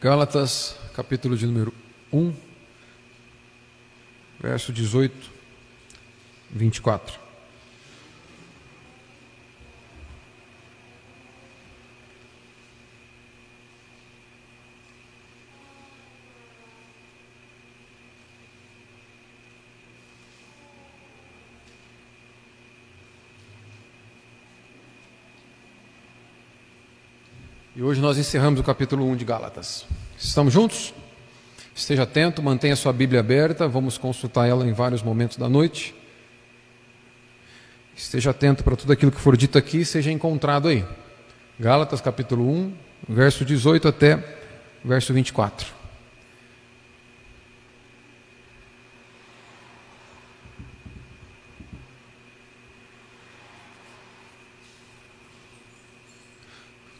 Gálatas, capítulo de número 1, verso 18, 24. Hoje nós encerramos o capítulo 1 de Gálatas. Estamos juntos? Esteja atento, mantenha sua Bíblia aberta, vamos consultar ela em vários momentos da noite. Esteja atento para tudo aquilo que for dito aqui seja encontrado aí. Gálatas capítulo 1, verso 18 até verso 24.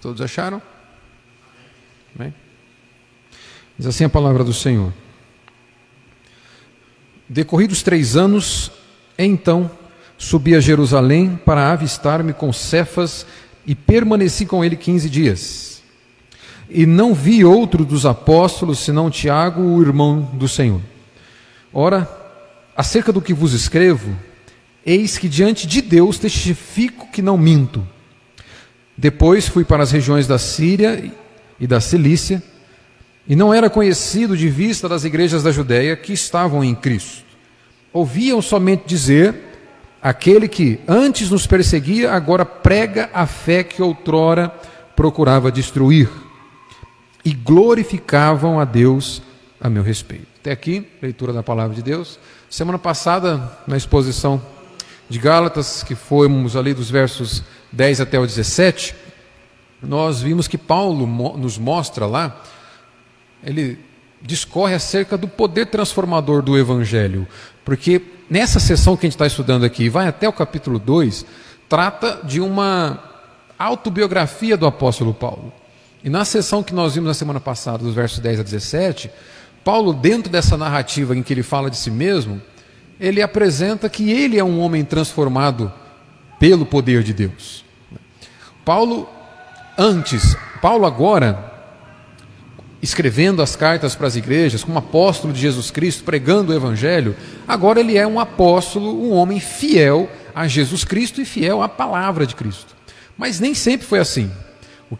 Todos acharam? Bem? Diz assim a palavra do Senhor. Decorridos três anos, então subi a Jerusalém para avistar-me com Cefas e permaneci com ele quinze dias. E não vi outro dos apóstolos senão Tiago, o irmão do Senhor. Ora, acerca do que vos escrevo, eis que diante de Deus testifico que não minto. Depois fui para as regiões da Síria e da Cilícia, e não era conhecido de vista das igrejas da Judéia que estavam em Cristo. Ouviam somente dizer: aquele que antes nos perseguia, agora prega a fé que outrora procurava destruir. E glorificavam a Deus a meu respeito. Até aqui, leitura da palavra de Deus. Semana passada, na exposição de Gálatas, que fomos ali dos versos 10 até o 17, nós vimos que Paulo nos mostra lá, ele discorre acerca do poder transformador do Evangelho, porque nessa sessão que a gente está estudando aqui, vai até o capítulo 2, trata de uma autobiografia do apóstolo Paulo. E na sessão que nós vimos na semana passada, dos versos 10 a 17, Paulo, dentro dessa narrativa em que ele fala de si mesmo, ele apresenta que ele é um homem transformado pelo poder de Deus. Paulo, antes, Paulo agora, escrevendo as cartas para as igrejas, como apóstolo de Jesus Cristo, pregando o Evangelho, agora ele é um apóstolo, um homem fiel a Jesus Cristo e fiel à palavra de Cristo. Mas nem sempre foi assim.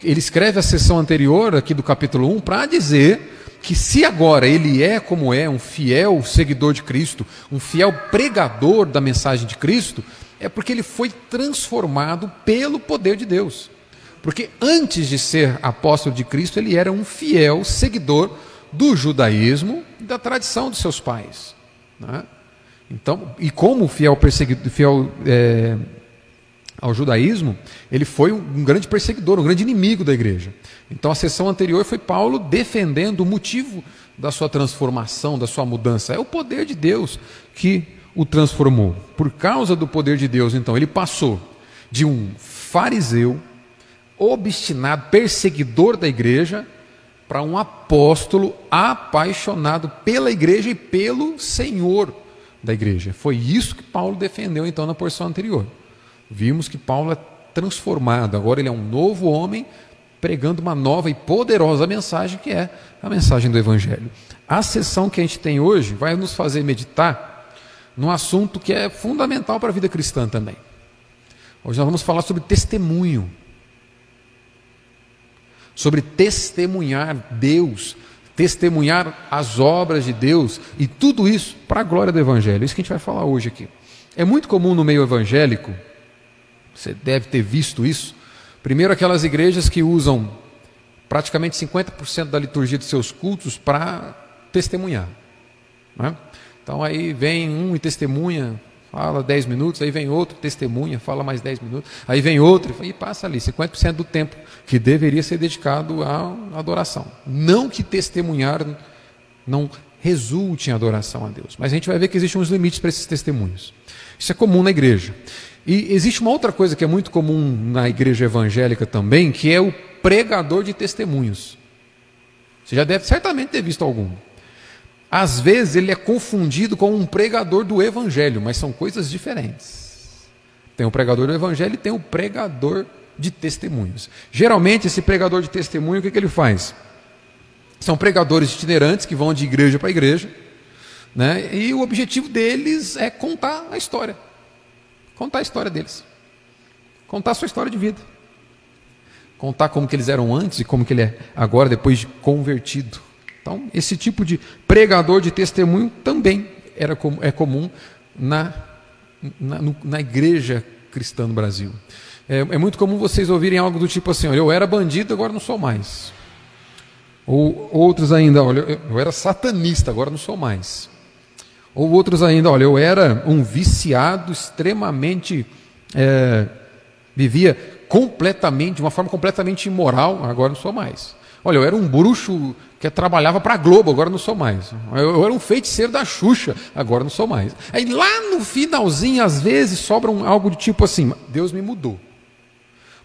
Ele escreve a sessão anterior, aqui do capítulo 1, para dizer que se agora ele é como é, um fiel seguidor de Cristo, um fiel pregador da mensagem de Cristo, é porque ele foi transformado pelo poder de Deus. Porque antes de ser apóstolo de Cristo, ele era um fiel seguidor do judaísmo e da tradição dos seus pais. Né? Então, e como fiel, perseguido, fiel é, ao judaísmo, ele foi um grande perseguidor, um grande inimigo da igreja. Então, a sessão anterior foi Paulo defendendo o motivo da sua transformação, da sua mudança. É o poder de Deus que o transformou. Por causa do poder de Deus, então, ele passou de um fariseu, obstinado, perseguidor da igreja, para um apóstolo apaixonado pela igreja e pelo Senhor da igreja. Foi isso que Paulo defendeu então na porção anterior. Vimos que Paulo é transformado, agora ele é um novo homem pregando uma nova e poderosa mensagem que é a mensagem do Evangelho. A sessão que a gente tem hoje vai nos fazer meditar num assunto que é fundamental para a vida cristã também. Hoje nós vamos falar sobre testemunho. Sobre testemunhar Deus, testemunhar as obras de Deus e tudo isso para a glória do Evangelho. Isso que a gente vai falar hoje aqui. É muito comum no meio evangélico, você deve ter visto isso. Primeiro, aquelas igrejas que usam praticamente 50% da liturgia de seus cultos para testemunhar. Não é? Então aí vem um e testemunha, fala 10 minutos, aí vem outro, testemunha, fala mais 10 minutos, aí vem outro e passa ali 50% do tempo que deveria ser dedicado à adoração. Não que testemunhar não resulte em adoração a Deus, mas a gente vai ver que existem uns limites para esses testemunhos. Isso é comum na igreja. E existe uma outra coisa que é muito comum na igreja evangélica também, que é o pregador de testemunhos. Você já deve certamente ter visto algum. Às vezes ele é confundido com um pregador do evangelho, mas são coisas diferentes. Tem o pregador do evangelho e tem o pregador de testemunhos. Geralmente esse pregador de testemunho, o que, que ele faz? São pregadores itinerantes que vão de igreja para igreja, né? e o objetivo deles é contar a história. Contar a história deles. Contar a sua história de vida. Contar como que eles eram antes e como que ele é agora, depois de convertido. Então, esse tipo de pregador de testemunho também era, é comum na, na, na igreja cristã no Brasil. É, é, muito comum vocês ouvirem algo do tipo assim: olha, eu era bandido, agora não sou mais. Ou outros ainda, olha, eu era satanista, agora não sou mais. Ou outros ainda, olha, eu era um viciado extremamente. É, vivia completamente, de uma forma completamente imoral, agora não sou mais. Olha, eu era um bruxo que trabalhava para a Globo, agora não sou mais. Eu, era um feiticeiro da Xuxa, agora não sou mais. Aí lá no finalzinho, às vezes, sobra um, algo de tipo assim: Deus me mudou.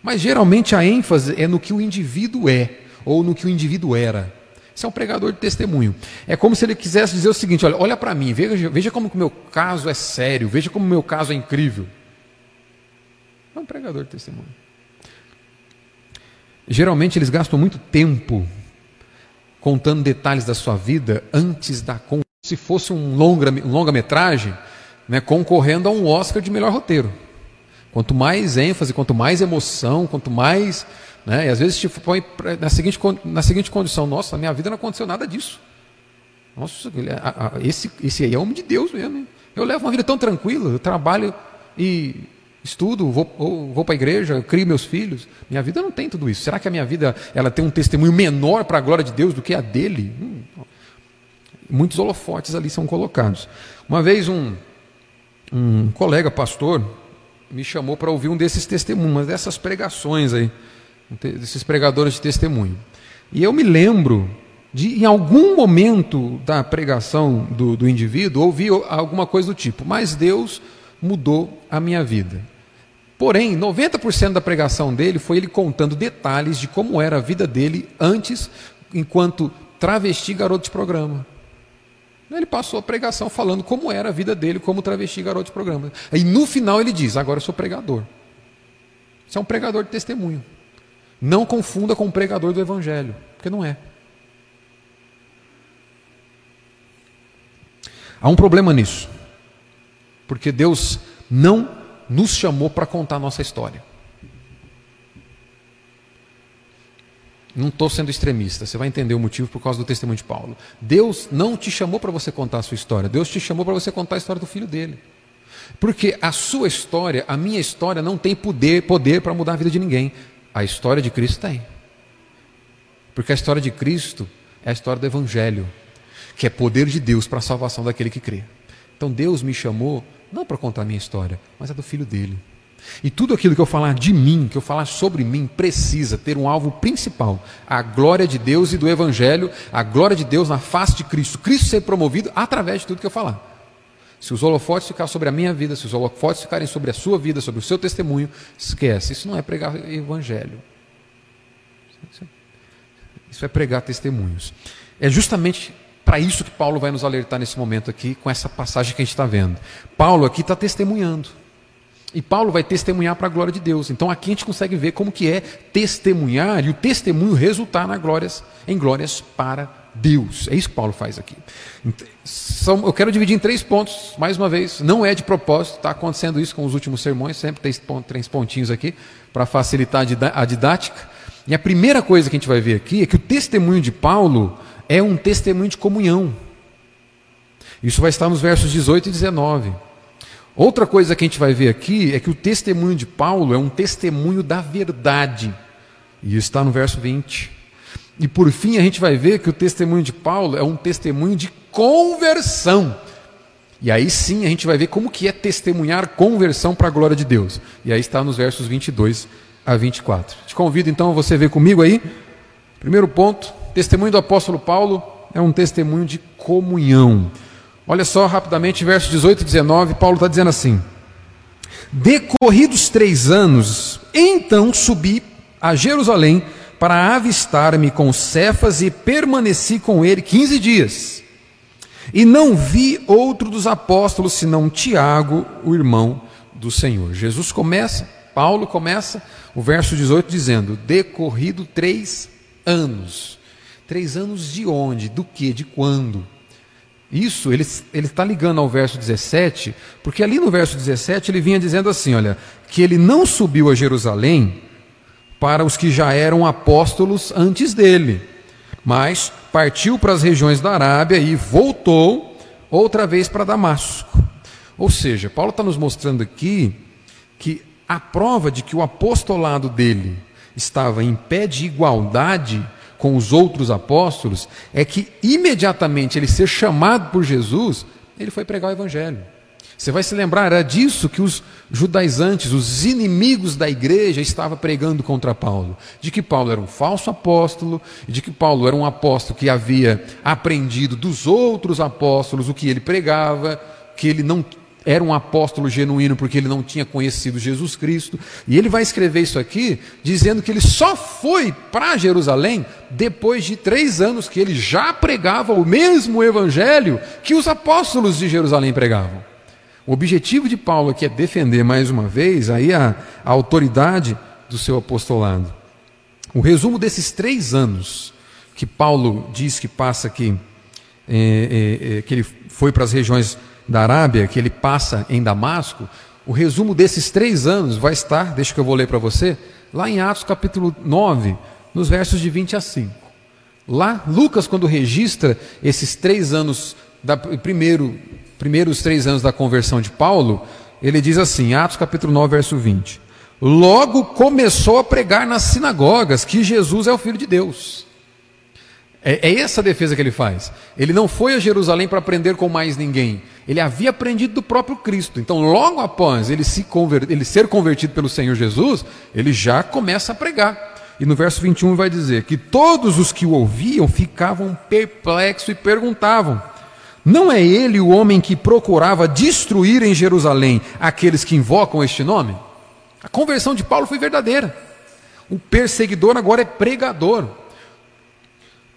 Mas geralmente a ênfase é no que o indivíduo é, ou no que o indivíduo era. Isso é um pregador de testemunho. É como se ele quisesse dizer o seguinte: olha, olha para mim, veja, veja como o meu caso é sério, veja como o meu caso é incrível. É um pregador de testemunho. Geralmente eles gastam muito tempo contando detalhes da sua vida antes da se fosse um longa um longa-metragem, né, concorrendo a um Oscar de melhor roteiro. Quanto mais ênfase, quanto mais emoção, quanto mais, né, e às vezes te põe na seguinte na seguinte condição, nossa, na minha vida não aconteceu nada disso. Nossa, esse esse aí é homem de Deus mesmo. Hein? Eu levo uma vida tão tranquila, eu trabalho e estudo, vou, vou para a igreja, crio meus filhos. Minha vida não tem tudo isso. Será que a minha vida ela tem um testemunho menor para a glória de Deus do que a dele? Hum, muitos holofotes ali são colocados. Uma vez um, um colega pastor me chamou para ouvir um desses testemunhos, dessas pregações aí, desses pregadores de testemunho. E eu me lembro de, em algum momento da pregação do, do indivíduo, ouvir alguma coisa do tipo, mas Deus mudou a minha vida. Porém, 90% da pregação dele foi ele contando detalhes de como era a vida dele antes, enquanto travesti garoto de programa. Ele passou a pregação falando como era a vida dele como travesti garoto de programa. E no final ele diz: Agora eu sou pregador. Isso é um pregador de testemunho. Não confunda com um pregador do evangelho, porque não é. Há um problema nisso. Porque Deus não nos chamou para contar a nossa história. Não estou sendo extremista, você vai entender o motivo por causa do testemunho de Paulo. Deus não te chamou para você contar a sua história, Deus te chamou para você contar a história do filho dele. Porque a sua história, a minha história, não tem poder, poder para mudar a vida de ninguém. A história de Cristo tem. Porque a história de Cristo é a história do Evangelho, que é poder de Deus para a salvação daquele que crê. Então Deus me chamou não para contar a minha história, mas a do filho dele. E tudo aquilo que eu falar de mim, que eu falar sobre mim, precisa ter um alvo principal: a glória de Deus e do Evangelho, a glória de Deus na face de Cristo. Cristo ser promovido através de tudo que eu falar. Se os holofotes ficarem sobre a minha vida, se os holofotes ficarem sobre a sua vida, sobre o seu testemunho, esquece. Isso não é pregar Evangelho. Isso é pregar testemunhos. É justamente para isso que Paulo vai nos alertar nesse momento aqui, com essa passagem que a gente está vendo. Paulo aqui está testemunhando. E Paulo vai testemunhar para a glória de Deus. Então aqui a gente consegue ver como que é testemunhar e o testemunho resultar na glórias, em glórias para Deus. É isso que Paulo faz aqui. São, eu quero dividir em três pontos, mais uma vez. Não é de propósito, está acontecendo isso com os últimos sermões, sempre tem três pontinhos aqui para facilitar a didática. E a primeira coisa que a gente vai ver aqui é que o testemunho de Paulo é um testemunho de comunhão. Isso vai estar nos versos 18 e 19. Outra coisa que a gente vai ver aqui é que o testemunho de Paulo é um testemunho da verdade. E isso está no verso 20. E por fim a gente vai ver que o testemunho de Paulo é um testemunho de conversão. E aí sim a gente vai ver como que é testemunhar conversão para a glória de Deus. E aí está nos versos 22 a 24. Te convido então a você ver comigo aí. Primeiro ponto, testemunho do apóstolo Paulo é um testemunho de comunhão. Olha só rapidamente, versos 18 e 19, Paulo está dizendo assim: Decorridos três anos, então subi a Jerusalém para avistar-me com Cefas e permaneci com ele quinze dias. E não vi outro dos apóstolos senão Tiago, o irmão do Senhor. Jesus começa, Paulo começa o verso 18 dizendo: Decorrido três anos. Três anos de onde? Do que? De quando? Isso ele está ligando ao verso 17, porque ali no verso 17 ele vinha dizendo assim: olha, que ele não subiu a Jerusalém para os que já eram apóstolos antes dele, mas partiu para as regiões da Arábia e voltou outra vez para Damasco. Ou seja, Paulo está nos mostrando aqui que a prova de que o apostolado dele estava em pé de igualdade com os outros apóstolos é que imediatamente ele ser chamado por Jesus, ele foi pregar o evangelho. Você vai se lembrar, era disso que os judaizantes, os inimigos da igreja, estavam pregando contra Paulo. De que Paulo era um falso apóstolo, de que Paulo era um apóstolo que havia aprendido dos outros apóstolos o que ele pregava, que ele não era um apóstolo genuíno porque ele não tinha conhecido Jesus Cristo. E ele vai escrever isso aqui dizendo que ele só foi para Jerusalém depois de três anos que ele já pregava o mesmo evangelho que os apóstolos de Jerusalém pregavam. O objetivo de Paulo aqui é defender mais uma vez aí a, a autoridade do seu apostolado. O resumo desses três anos que Paulo diz que passa aqui, é, é, é, que ele foi para as regiões da Arábia, que ele passa em Damasco, o resumo desses três anos vai estar, deixa que eu vou ler para você, lá em Atos capítulo 9, nos versos de 20 a 5. Lá, Lucas, quando registra esses três anos, da, primeiro, primeiros três anos da conversão de Paulo, ele diz assim, Atos capítulo 9, verso 20: Logo começou a pregar nas sinagogas que Jesus é o Filho de Deus. É, é essa a defesa que ele faz. Ele não foi a Jerusalém para aprender com mais ninguém. Ele havia aprendido do próprio Cristo. Então, logo após ele, se conver... ele ser convertido pelo Senhor Jesus, ele já começa a pregar. E no verso 21 vai dizer que todos os que o ouviam ficavam perplexos e perguntavam: Não é ele o homem que procurava destruir em Jerusalém aqueles que invocam este nome? A conversão de Paulo foi verdadeira. O perseguidor agora é pregador.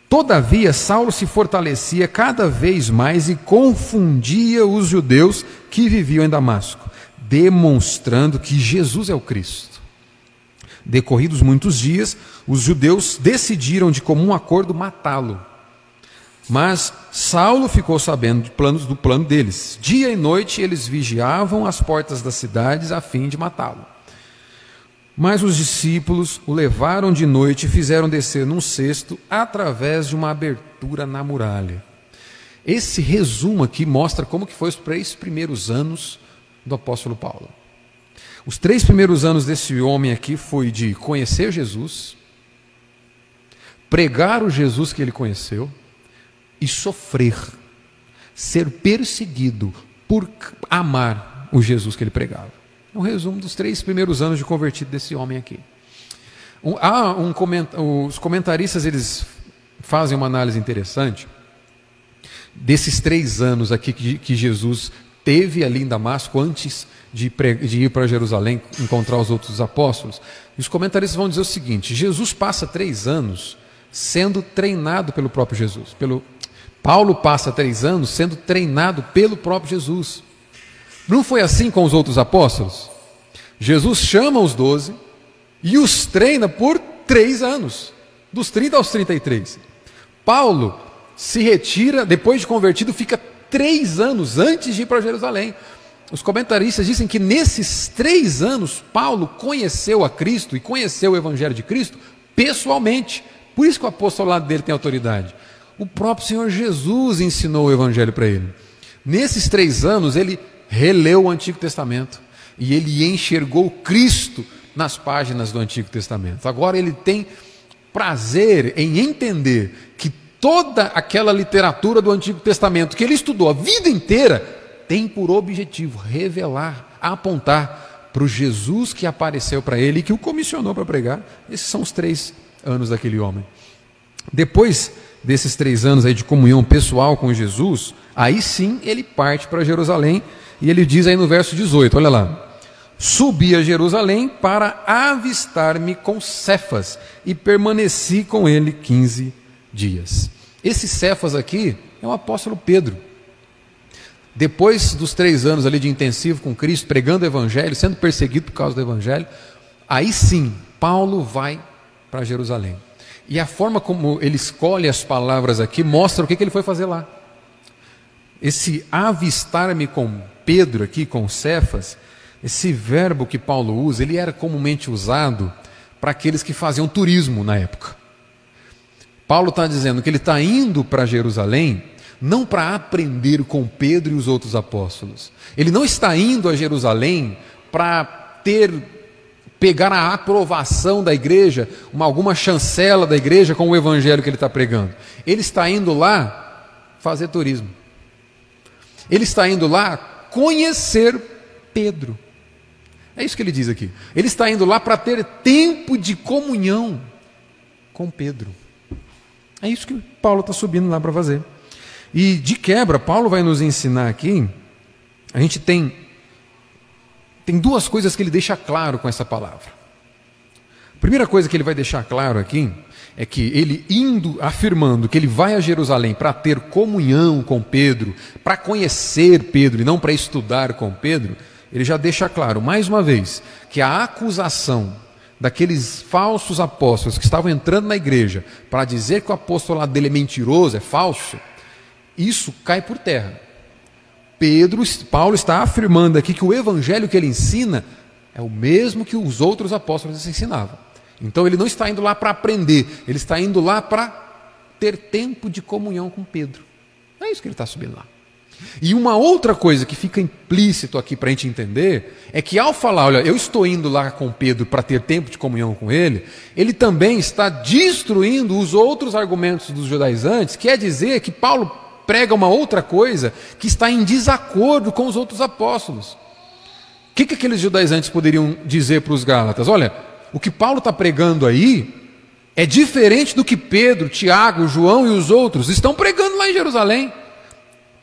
Todavia, Saulo se fortalecia cada vez mais e confundia os judeus que viviam em Damasco, demonstrando que Jesus é o Cristo. Decorridos muitos dias, os judeus decidiram de comum acordo matá-lo. Mas Saulo ficou sabendo de planos, do plano deles. Dia e noite eles vigiavam as portas das cidades a fim de matá-lo. Mas os discípulos o levaram de noite e fizeram descer num cesto através de uma abertura na muralha. Esse resumo aqui mostra como que foi os três primeiros anos do apóstolo Paulo. Os três primeiros anos desse homem aqui foi de conhecer Jesus, pregar o Jesus que ele conheceu e sofrer, ser perseguido por amar o Jesus que ele pregava. Um resumo dos três primeiros anos de convertido desse homem aqui. Um, há um coment, os comentaristas eles fazem uma análise interessante desses três anos aqui que, que Jesus teve ali em Damasco antes de, de ir para Jerusalém encontrar os outros apóstolos. E os comentaristas vão dizer o seguinte: Jesus passa três anos sendo treinado pelo próprio Jesus. Pelo, Paulo passa três anos sendo treinado pelo próprio Jesus. Não foi assim com os outros apóstolos? Jesus chama os doze e os treina por três anos, dos 30 aos 33. Paulo se retira, depois de convertido, fica três anos antes de ir para Jerusalém. Os comentaristas dizem que nesses três anos, Paulo conheceu a Cristo e conheceu o Evangelho de Cristo pessoalmente. Por isso que o apostolado dele tem autoridade. O próprio Senhor Jesus ensinou o Evangelho para ele. Nesses três anos, ele releu o Antigo Testamento e ele enxergou Cristo nas páginas do Antigo Testamento. Agora ele tem prazer em entender que toda aquela literatura do Antigo Testamento que ele estudou a vida inteira tem por objetivo revelar, apontar para o Jesus que apareceu para ele e que o comissionou para pregar. Esses são os três anos daquele homem. Depois desses três anos aí de comunhão pessoal com Jesus, aí sim ele parte para Jerusalém e ele diz aí no verso 18, olha lá: Subi a Jerusalém para avistar-me com Cefas e permaneci com ele 15 dias. Esse Cefas aqui é o apóstolo Pedro. Depois dos três anos ali de intensivo com Cristo, pregando o Evangelho, sendo perseguido por causa do Evangelho, aí sim, Paulo vai para Jerusalém. E a forma como ele escolhe as palavras aqui mostra o que, que ele foi fazer lá. Esse avistar-me com Pedro aqui, com Cefas, esse verbo que Paulo usa, ele era comumente usado para aqueles que faziam turismo na época. Paulo está dizendo que ele está indo para Jerusalém não para aprender com Pedro e os outros apóstolos. Ele não está indo a Jerusalém para ter pegar a aprovação da igreja, uma, alguma chancela da igreja com o evangelho que ele está pregando. Ele está indo lá fazer turismo. Ele está indo lá conhecer Pedro. É isso que ele diz aqui. Ele está indo lá para ter tempo de comunhão com Pedro. É isso que Paulo está subindo lá para fazer. E de quebra, Paulo vai nos ensinar aqui. A gente tem tem duas coisas que ele deixa claro com essa palavra. A primeira coisa que ele vai deixar claro aqui é que ele indo afirmando que ele vai a Jerusalém para ter comunhão com Pedro, para conhecer Pedro e não para estudar com Pedro, ele já deixa claro mais uma vez que a acusação daqueles falsos apóstolos que estavam entrando na igreja para dizer que o apostolado dele é mentiroso, é falso, isso cai por terra. Pedro, Paulo está afirmando aqui que o evangelho que ele ensina é o mesmo que os outros apóstolos ensinavam. Então ele não está indo lá para aprender, ele está indo lá para ter tempo de comunhão com Pedro. É isso que ele está subindo lá. E uma outra coisa que fica implícito aqui para a gente entender é que ao falar, olha, eu estou indo lá com Pedro para ter tempo de comunhão com ele, ele também está destruindo os outros argumentos dos judaizantes, quer dizer que Paulo prega uma outra coisa que está em desacordo com os outros apóstolos. O que, que aqueles judaizantes poderiam dizer para os Gálatas? Olha, o que Paulo está pregando aí é diferente do que Pedro, Tiago, João e os outros estão pregando lá em Jerusalém.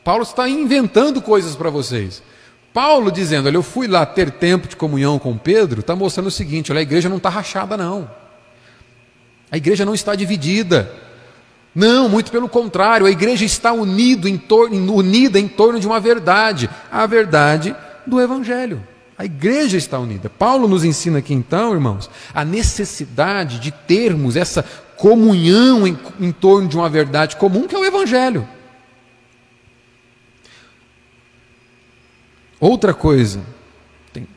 Paulo está inventando coisas para vocês. Paulo dizendo, olha, eu fui lá ter tempo de comunhão com Pedro, está mostrando o seguinte: olha, a igreja não está rachada, não. A igreja não está dividida. Não, muito pelo contrário, a igreja está unido em torno, unida em torno de uma verdade, a verdade do Evangelho. A igreja está unida. Paulo nos ensina aqui então, irmãos, a necessidade de termos essa comunhão em, em torno de uma verdade comum que é o Evangelho. Outra coisa, tem,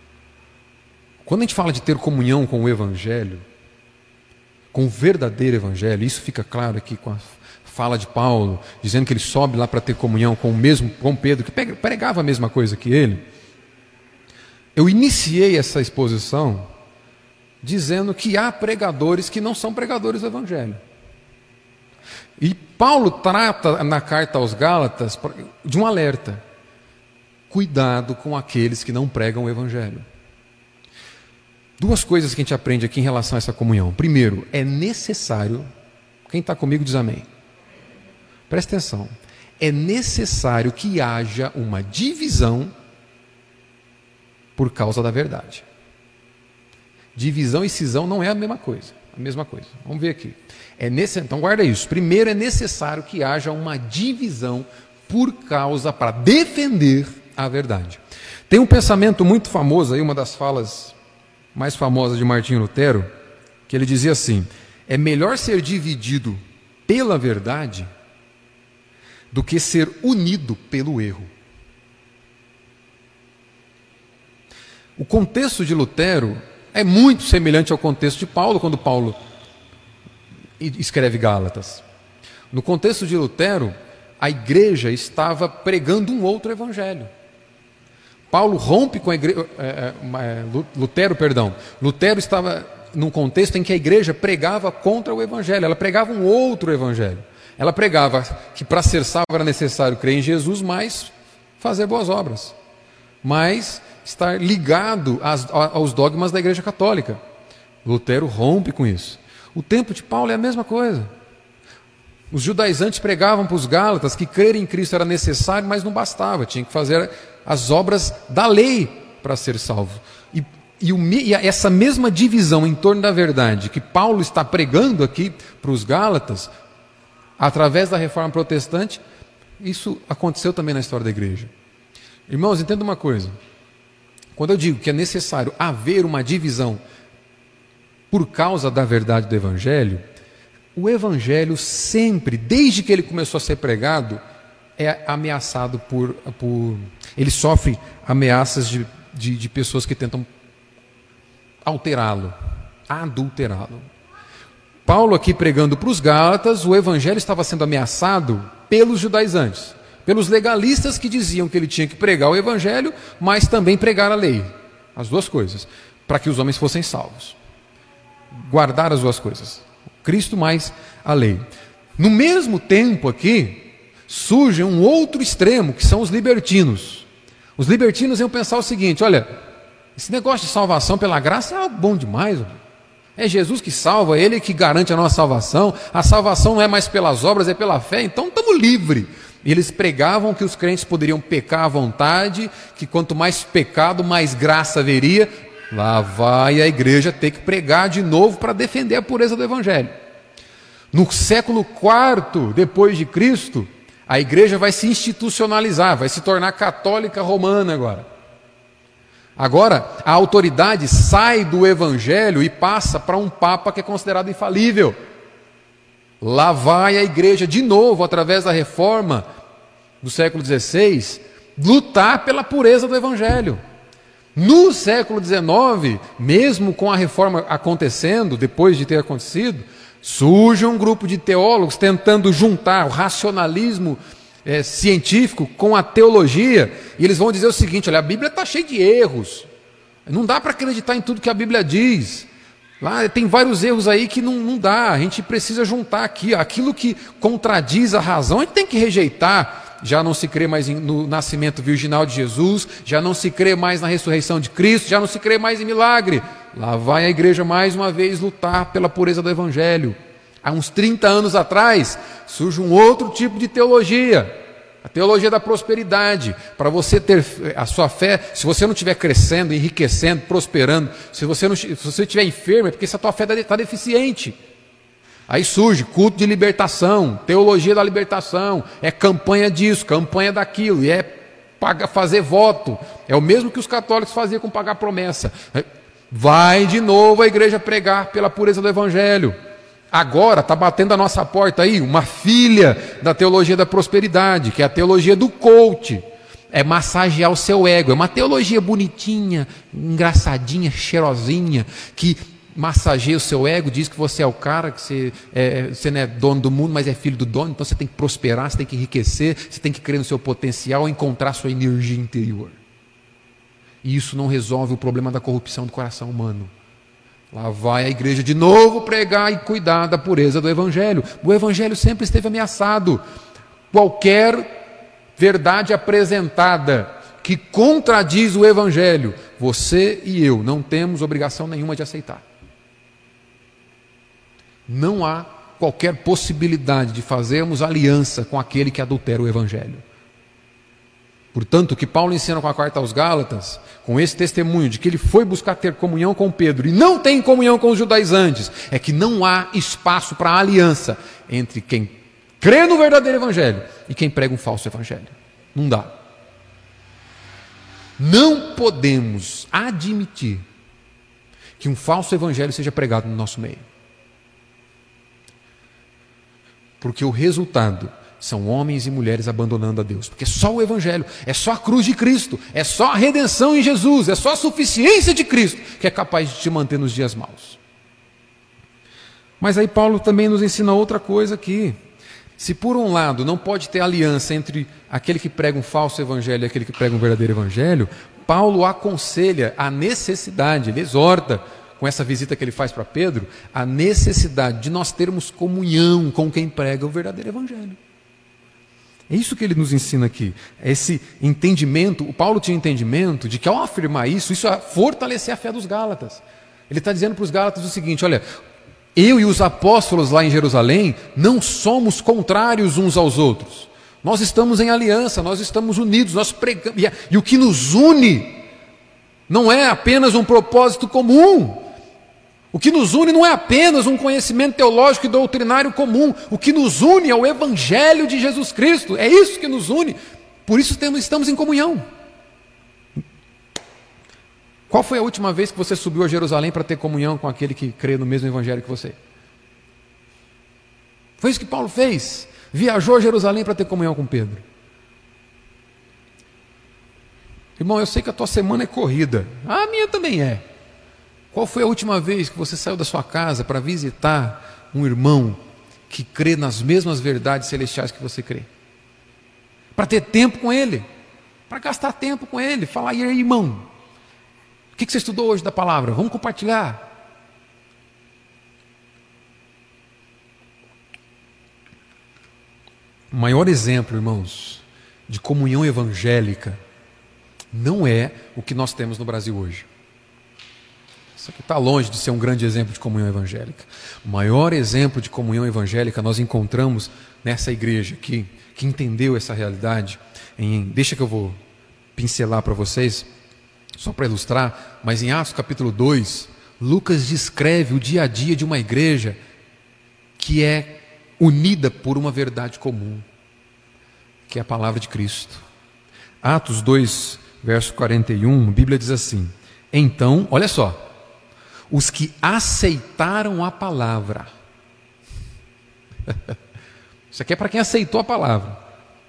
quando a gente fala de ter comunhão com o Evangelho, com o verdadeiro evangelho. Isso fica claro aqui com a fala de Paulo, dizendo que ele sobe lá para ter comunhão com o mesmo com Pedro, que pregava a mesma coisa que ele. Eu iniciei essa exposição dizendo que há pregadores que não são pregadores do evangelho. E Paulo trata na carta aos Gálatas de um alerta. Cuidado com aqueles que não pregam o evangelho. Duas coisas que a gente aprende aqui em relação a essa comunhão. Primeiro, é necessário, quem está comigo diz amém. Presta atenção. É necessário que haja uma divisão por causa da verdade. Divisão e cisão não é a mesma coisa. A mesma coisa. Vamos ver aqui. É nesse, então guarda isso. Primeiro é necessário que haja uma divisão por causa para defender a verdade. Tem um pensamento muito famoso aí, uma das falas mais famosa de Martinho Lutero, que ele dizia assim: é melhor ser dividido pela verdade do que ser unido pelo erro. O contexto de Lutero é muito semelhante ao contexto de Paulo, quando Paulo escreve Gálatas. No contexto de Lutero, a igreja estava pregando um outro evangelho. Paulo rompe com a igreja, é, é, é, Lutero, perdão. Lutero estava num contexto em que a igreja pregava contra o evangelho, ela pregava um outro evangelho. Ela pregava que para ser salvo era necessário crer em Jesus, mas fazer boas obras, mas estar ligado às, aos dogmas da igreja católica. Lutero rompe com isso. O tempo de Paulo é a mesma coisa. Os judaizantes pregavam para os gálatas que crer em Cristo era necessário, mas não bastava, tinha que fazer as obras da lei para ser salvo. E, e, o, e, essa mesma divisão em torno da verdade que Paulo está pregando aqui para os Gálatas, através da reforma protestante, isso aconteceu também na história da igreja. Irmãos, entenda uma coisa. Quando eu digo que é necessário haver uma divisão por causa da verdade do Evangelho, O Evangelho sempre, desde que ele começou a ser pregado, é ameaçado por. por ele sofre ameaças de, de, de pessoas que tentam alterá-lo, adulterá-lo. Paulo, aqui pregando para os Gálatas, o Evangelho estava sendo ameaçado pelos judaizantes, pelos legalistas que diziam que ele tinha que pregar o Evangelho, mas também pregar a lei. As duas coisas, para que os homens fossem salvos. Guardar as duas coisas. Cristo mais a lei. No mesmo tempo aqui, surge um outro extremo, que são os libertinos. Os libertinos iam pensar o seguinte: olha, esse negócio de salvação pela graça é algo bom demais. É Jesus que salva, é Ele que garante a nossa salvação. A salvação não é mais pelas obras, é pela fé, então estamos livres. E eles pregavam que os crentes poderiam pecar à vontade, que quanto mais pecado, mais graça haveria. Lá vai a igreja ter que pregar de novo para defender a pureza do Evangelho. No século IV depois de Cristo, a igreja vai se institucionalizar, vai se tornar católica romana agora. Agora, a autoridade sai do evangelho e passa para um papa que é considerado infalível. Lá vai a igreja de novo, através da reforma do século XVI, lutar pela pureza do evangelho. No século XIX, mesmo com a reforma acontecendo, depois de ter acontecido, surge um grupo de teólogos tentando juntar o racionalismo é, científico com a teologia, e eles vão dizer o seguinte: olha, a Bíblia está cheia de erros, não dá para acreditar em tudo que a Bíblia diz. Lá tem vários erros aí que não, não dá, a gente precisa juntar aqui, aquilo que contradiz a razão, a gente tem que rejeitar já não se crê mais no nascimento virginal de Jesus, já não se crê mais na ressurreição de Cristo, já não se crê mais em milagre. Lá vai a igreja mais uma vez lutar pela pureza do Evangelho. Há uns 30 anos atrás, surge um outro tipo de teologia, a teologia da prosperidade. Para você ter a sua fé, se você não estiver crescendo, enriquecendo, prosperando, se você, não, se você estiver enfermo, é porque essa tua fé está deficiente. Aí surge culto de libertação, teologia da libertação, é campanha disso, campanha daquilo, e é paga, fazer voto. É o mesmo que os católicos faziam com pagar promessa. Vai de novo a igreja pregar pela pureza do evangelho. Agora está batendo a nossa porta aí uma filha da teologia da prosperidade, que é a teologia do coach. É massagear o seu ego. É uma teologia bonitinha, engraçadinha, cheirosinha, que massageia o seu ego, diz que você é o cara, que você, é, você não é dono do mundo, mas é filho do dono, então você tem que prosperar, você tem que enriquecer, você tem que crer no seu potencial, encontrar sua energia interior. E isso não resolve o problema da corrupção do coração humano. Lá vai a igreja de novo pregar e cuidar da pureza do Evangelho. O Evangelho sempre esteve ameaçado. Qualquer verdade apresentada que contradiz o Evangelho, você e eu não temos obrigação nenhuma de aceitar. Não há qualquer possibilidade de fazermos aliança com aquele que adultera o Evangelho. Portanto, o que Paulo ensina com a carta aos Gálatas, com esse testemunho de que ele foi buscar ter comunhão com Pedro e não tem comunhão com os judaizantes, é que não há espaço para aliança entre quem crê no verdadeiro Evangelho e quem prega um falso Evangelho. Não dá. Não podemos admitir que um falso Evangelho seja pregado no nosso meio. Porque o resultado são homens e mulheres abandonando a Deus. Porque só o Evangelho, é só a cruz de Cristo, é só a redenção em Jesus, é só a suficiência de Cristo que é capaz de te manter nos dias maus. Mas aí Paulo também nos ensina outra coisa aqui. Se por um lado não pode ter aliança entre aquele que prega um falso evangelho e aquele que prega um verdadeiro evangelho, Paulo aconselha a necessidade, ele exorta com essa visita que ele faz para Pedro, a necessidade de nós termos comunhão com quem prega o verdadeiro evangelho. É isso que ele nos ensina aqui. Esse entendimento, o Paulo tinha entendimento de que ao afirmar isso, isso é fortalecer a fé dos Gálatas. Ele está dizendo para os Gálatas o seguinte: olha, eu e os apóstolos lá em Jerusalém não somos contrários uns aos outros. Nós estamos em aliança, nós estamos unidos, nós pregamos. E, e o que nos une não é apenas um propósito comum, o que nos une não é apenas um conhecimento teológico e doutrinário comum, o que nos une é o Evangelho de Jesus Cristo, é isso que nos une, por isso estamos em comunhão. Qual foi a última vez que você subiu a Jerusalém para ter comunhão com aquele que crê no mesmo Evangelho que você? Foi isso que Paulo fez. Viajou a Jerusalém para ter comunhão com Pedro. Irmão, eu sei que a tua semana é corrida. A minha também é. Qual foi a última vez que você saiu da sua casa para visitar um irmão que crê nas mesmas verdades celestiais que você crê? Para ter tempo com ele, para gastar tempo com ele, falar, e aí, irmão, o que você estudou hoje da palavra? Vamos compartilhar. O maior exemplo, irmãos, de comunhão evangélica não é o que nós temos no Brasil hoje. Isso aqui está longe de ser um grande exemplo de comunhão evangélica. O maior exemplo de comunhão evangélica nós encontramos nessa igreja aqui, que entendeu essa realidade. Em, deixa que eu vou pincelar para vocês, só para ilustrar, mas em Atos capítulo 2, Lucas descreve o dia a dia de uma igreja que é unida por uma verdade comum, que é a palavra de Cristo. Atos 2, verso 41, a Bíblia diz assim: Então, olha só, os que aceitaram a palavra. Isso aqui é para quem aceitou a palavra.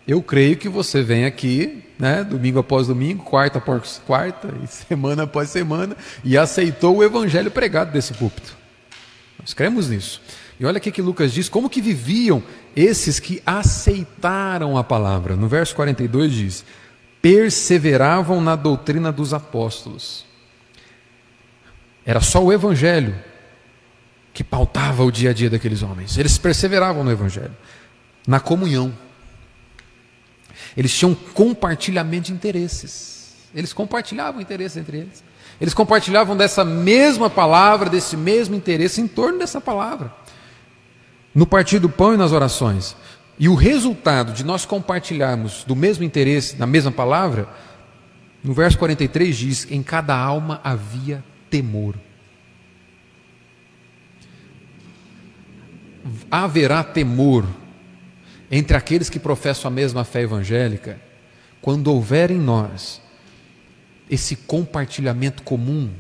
Eu creio que você vem aqui, né, domingo após domingo, quarta após quarta, e semana após semana, e aceitou o evangelho pregado desse púlpito. Nós cremos nisso. E olha o que Lucas diz, como que viviam esses que aceitaram a palavra. No verso 42 diz: perseveravam na doutrina dos apóstolos. Era só o evangelho que pautava o dia a dia daqueles homens. Eles perseveravam no evangelho, na comunhão. Eles tinham compartilhamento de interesses. Eles compartilhavam interesses entre eles. Eles compartilhavam dessa mesma palavra, desse mesmo interesse em torno dessa palavra no partir do pão e nas orações. E o resultado de nós compartilharmos do mesmo interesse, na mesma palavra, no verso 43 diz: em cada alma havia temor. Haverá temor entre aqueles que professam a mesma fé evangélica, quando houver em nós esse compartilhamento comum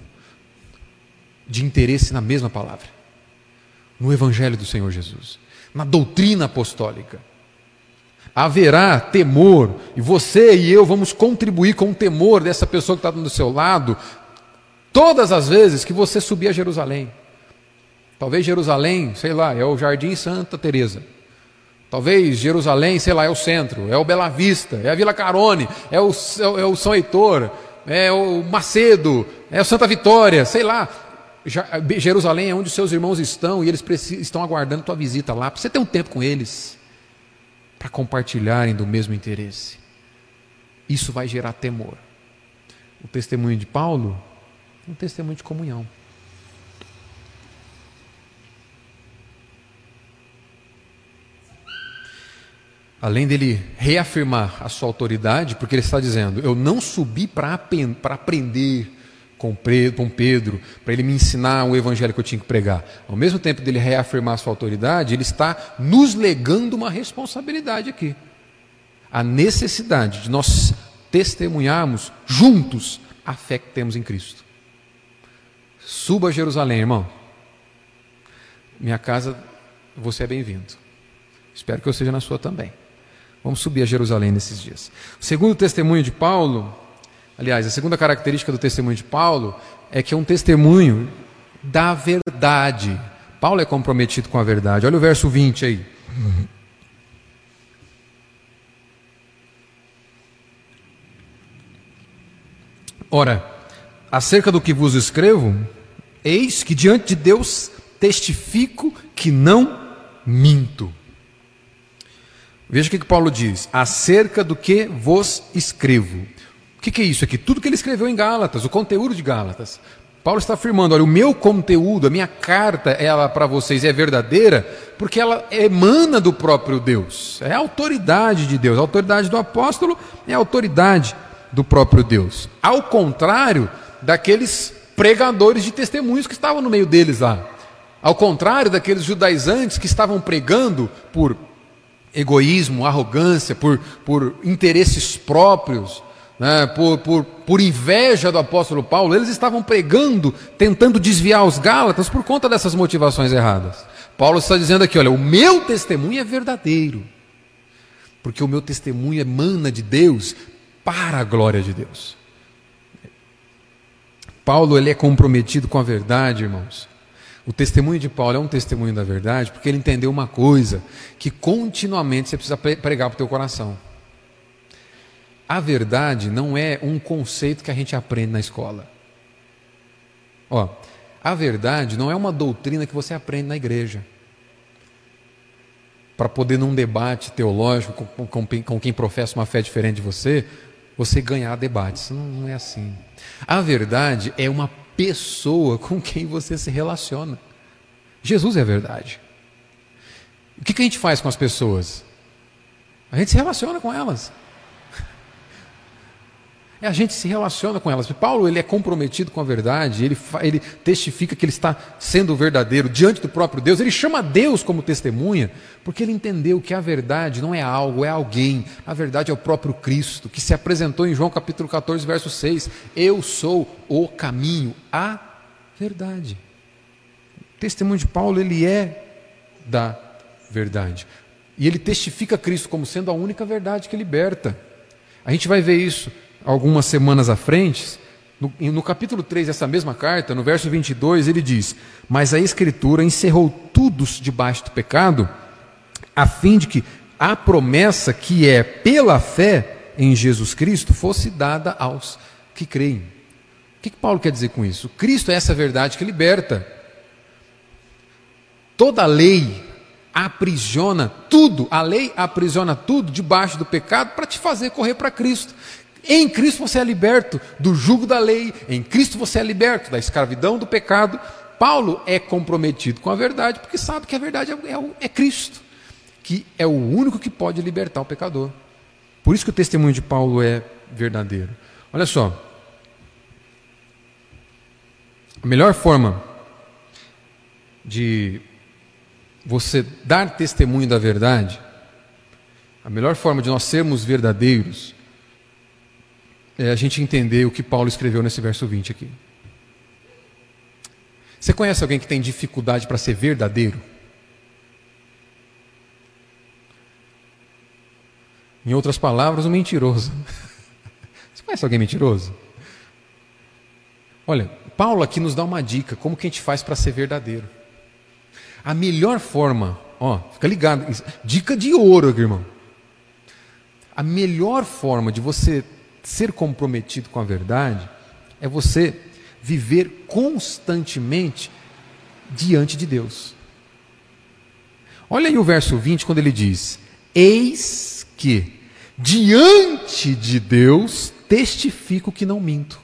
de interesse na mesma palavra no Evangelho do Senhor Jesus, na doutrina apostólica. Haverá temor, e você e eu vamos contribuir com o temor dessa pessoa que está do seu lado, todas as vezes que você subir a Jerusalém. Talvez Jerusalém, sei lá, é o Jardim Santa Teresa. Talvez Jerusalém, sei lá, é o centro, é o Bela Vista, é a Vila Carone, é o, é o São Heitor, é o Macedo, é o Santa Vitória, sei lá. Jerusalém é onde seus irmãos estão e eles estão aguardando tua visita lá, para você ter um tempo com eles, para compartilharem do mesmo interesse. Isso vai gerar temor. O testemunho de Paulo é um testemunho de comunhão. Além dele reafirmar a sua autoridade, porque ele está dizendo: Eu não subi para aprender com Pedro, para ele me ensinar o evangelho que eu tinha que pregar. Ao mesmo tempo dele reafirmar sua autoridade, ele está nos legando uma responsabilidade aqui. A necessidade de nós testemunharmos juntos a fé que temos em Cristo. Suba a Jerusalém, irmão. Minha casa, você é bem-vindo. Espero que eu seja na sua também. Vamos subir a Jerusalém nesses dias. O segundo testemunho de Paulo Aliás, a segunda característica do testemunho de Paulo é que é um testemunho da verdade. Paulo é comprometido com a verdade. Olha o verso 20 aí. Ora, acerca do que vos escrevo, eis que diante de Deus testifico que não minto. Veja o que, que Paulo diz: acerca do que vos escrevo. O que, que é isso aqui? Tudo que ele escreveu em Gálatas, o conteúdo de Gálatas. Paulo está afirmando: olha, o meu conteúdo, a minha carta, ela para vocês é verdadeira, porque ela emana do próprio Deus. É a autoridade de Deus. A autoridade do apóstolo é a autoridade do próprio Deus. Ao contrário daqueles pregadores de testemunhos que estavam no meio deles lá. Ao contrário daqueles judaizantes que estavam pregando por egoísmo, arrogância, por, por interesses próprios né, por, por, por inveja do apóstolo Paulo, eles estavam pregando, tentando desviar os Gálatas por conta dessas motivações erradas. Paulo está dizendo aqui: olha, o meu testemunho é verdadeiro, porque o meu testemunho emana de Deus para a glória de Deus. Paulo ele é comprometido com a verdade, irmãos. O testemunho de Paulo é um testemunho da verdade, porque ele entendeu uma coisa, que continuamente você precisa pregar para o teu coração. A verdade não é um conceito que a gente aprende na escola. Ó, a verdade não é uma doutrina que você aprende na igreja. Para poder, num debate teológico com, com, com, quem professa uma fé diferente de você, você ganhar debates. Não, não é assim. A verdade é uma pessoa com quem você se relaciona. Jesus é a verdade. O que, que a gente faz com as pessoas? A gente se relaciona com elas. É, a gente se relaciona com elas. Paulo ele é comprometido com a verdade, ele, ele testifica que ele está sendo verdadeiro diante do próprio Deus. Ele chama Deus como testemunha, porque ele entendeu que a verdade não é algo, é alguém. A verdade é o próprio Cristo, que se apresentou em João capítulo 14, verso 6. Eu sou o caminho, a verdade. O testemunho de Paulo ele é da verdade. E ele testifica Cristo como sendo a única verdade que liberta. A gente vai ver isso algumas semanas à frente, no, no, capítulo 3 dessa mesma carta, no verso 22, ele diz: Mas a Escritura encerrou tudo debaixo do pecado, a fim de que a promessa que é pela fé em Jesus Cristo fosse dada aos que creem. O que, que Paulo quer dizer com isso? Cristo é essa verdade que liberta. Toda lei aprisiona tudo, a lei aprisiona tudo debaixo do pecado para te fazer correr para Cristo. Em Cristo você é liberto do jugo da lei, em Cristo você é liberto da escravidão do pecado. Paulo é comprometido com a verdade porque sabe que a verdade é, é, é Cristo, que é o único que pode libertar o pecador. Por isso que o testemunho de Paulo é verdadeiro. Olha só. A melhor forma de você dar testemunho da verdade, a melhor forma de nós sermos verdadeiros, é a gente entender o que Paulo escreveu nesse verso 20 aqui. Você conhece alguém que tem dificuldade para ser verdadeiro? Em outras palavras, um mentiroso. Você conhece alguém mentiroso? Olha, Paulo aqui nos dá uma dica, como que a gente faz para ser verdadeiro. A melhor forma, ó, fica ligado, dica de ouro, irmão. A melhor forma de você ser comprometido com a verdade é você viver constantemente diante de Deus. Olha aí o verso 20, quando ele diz: Eis que diante de Deus testifico que não minto.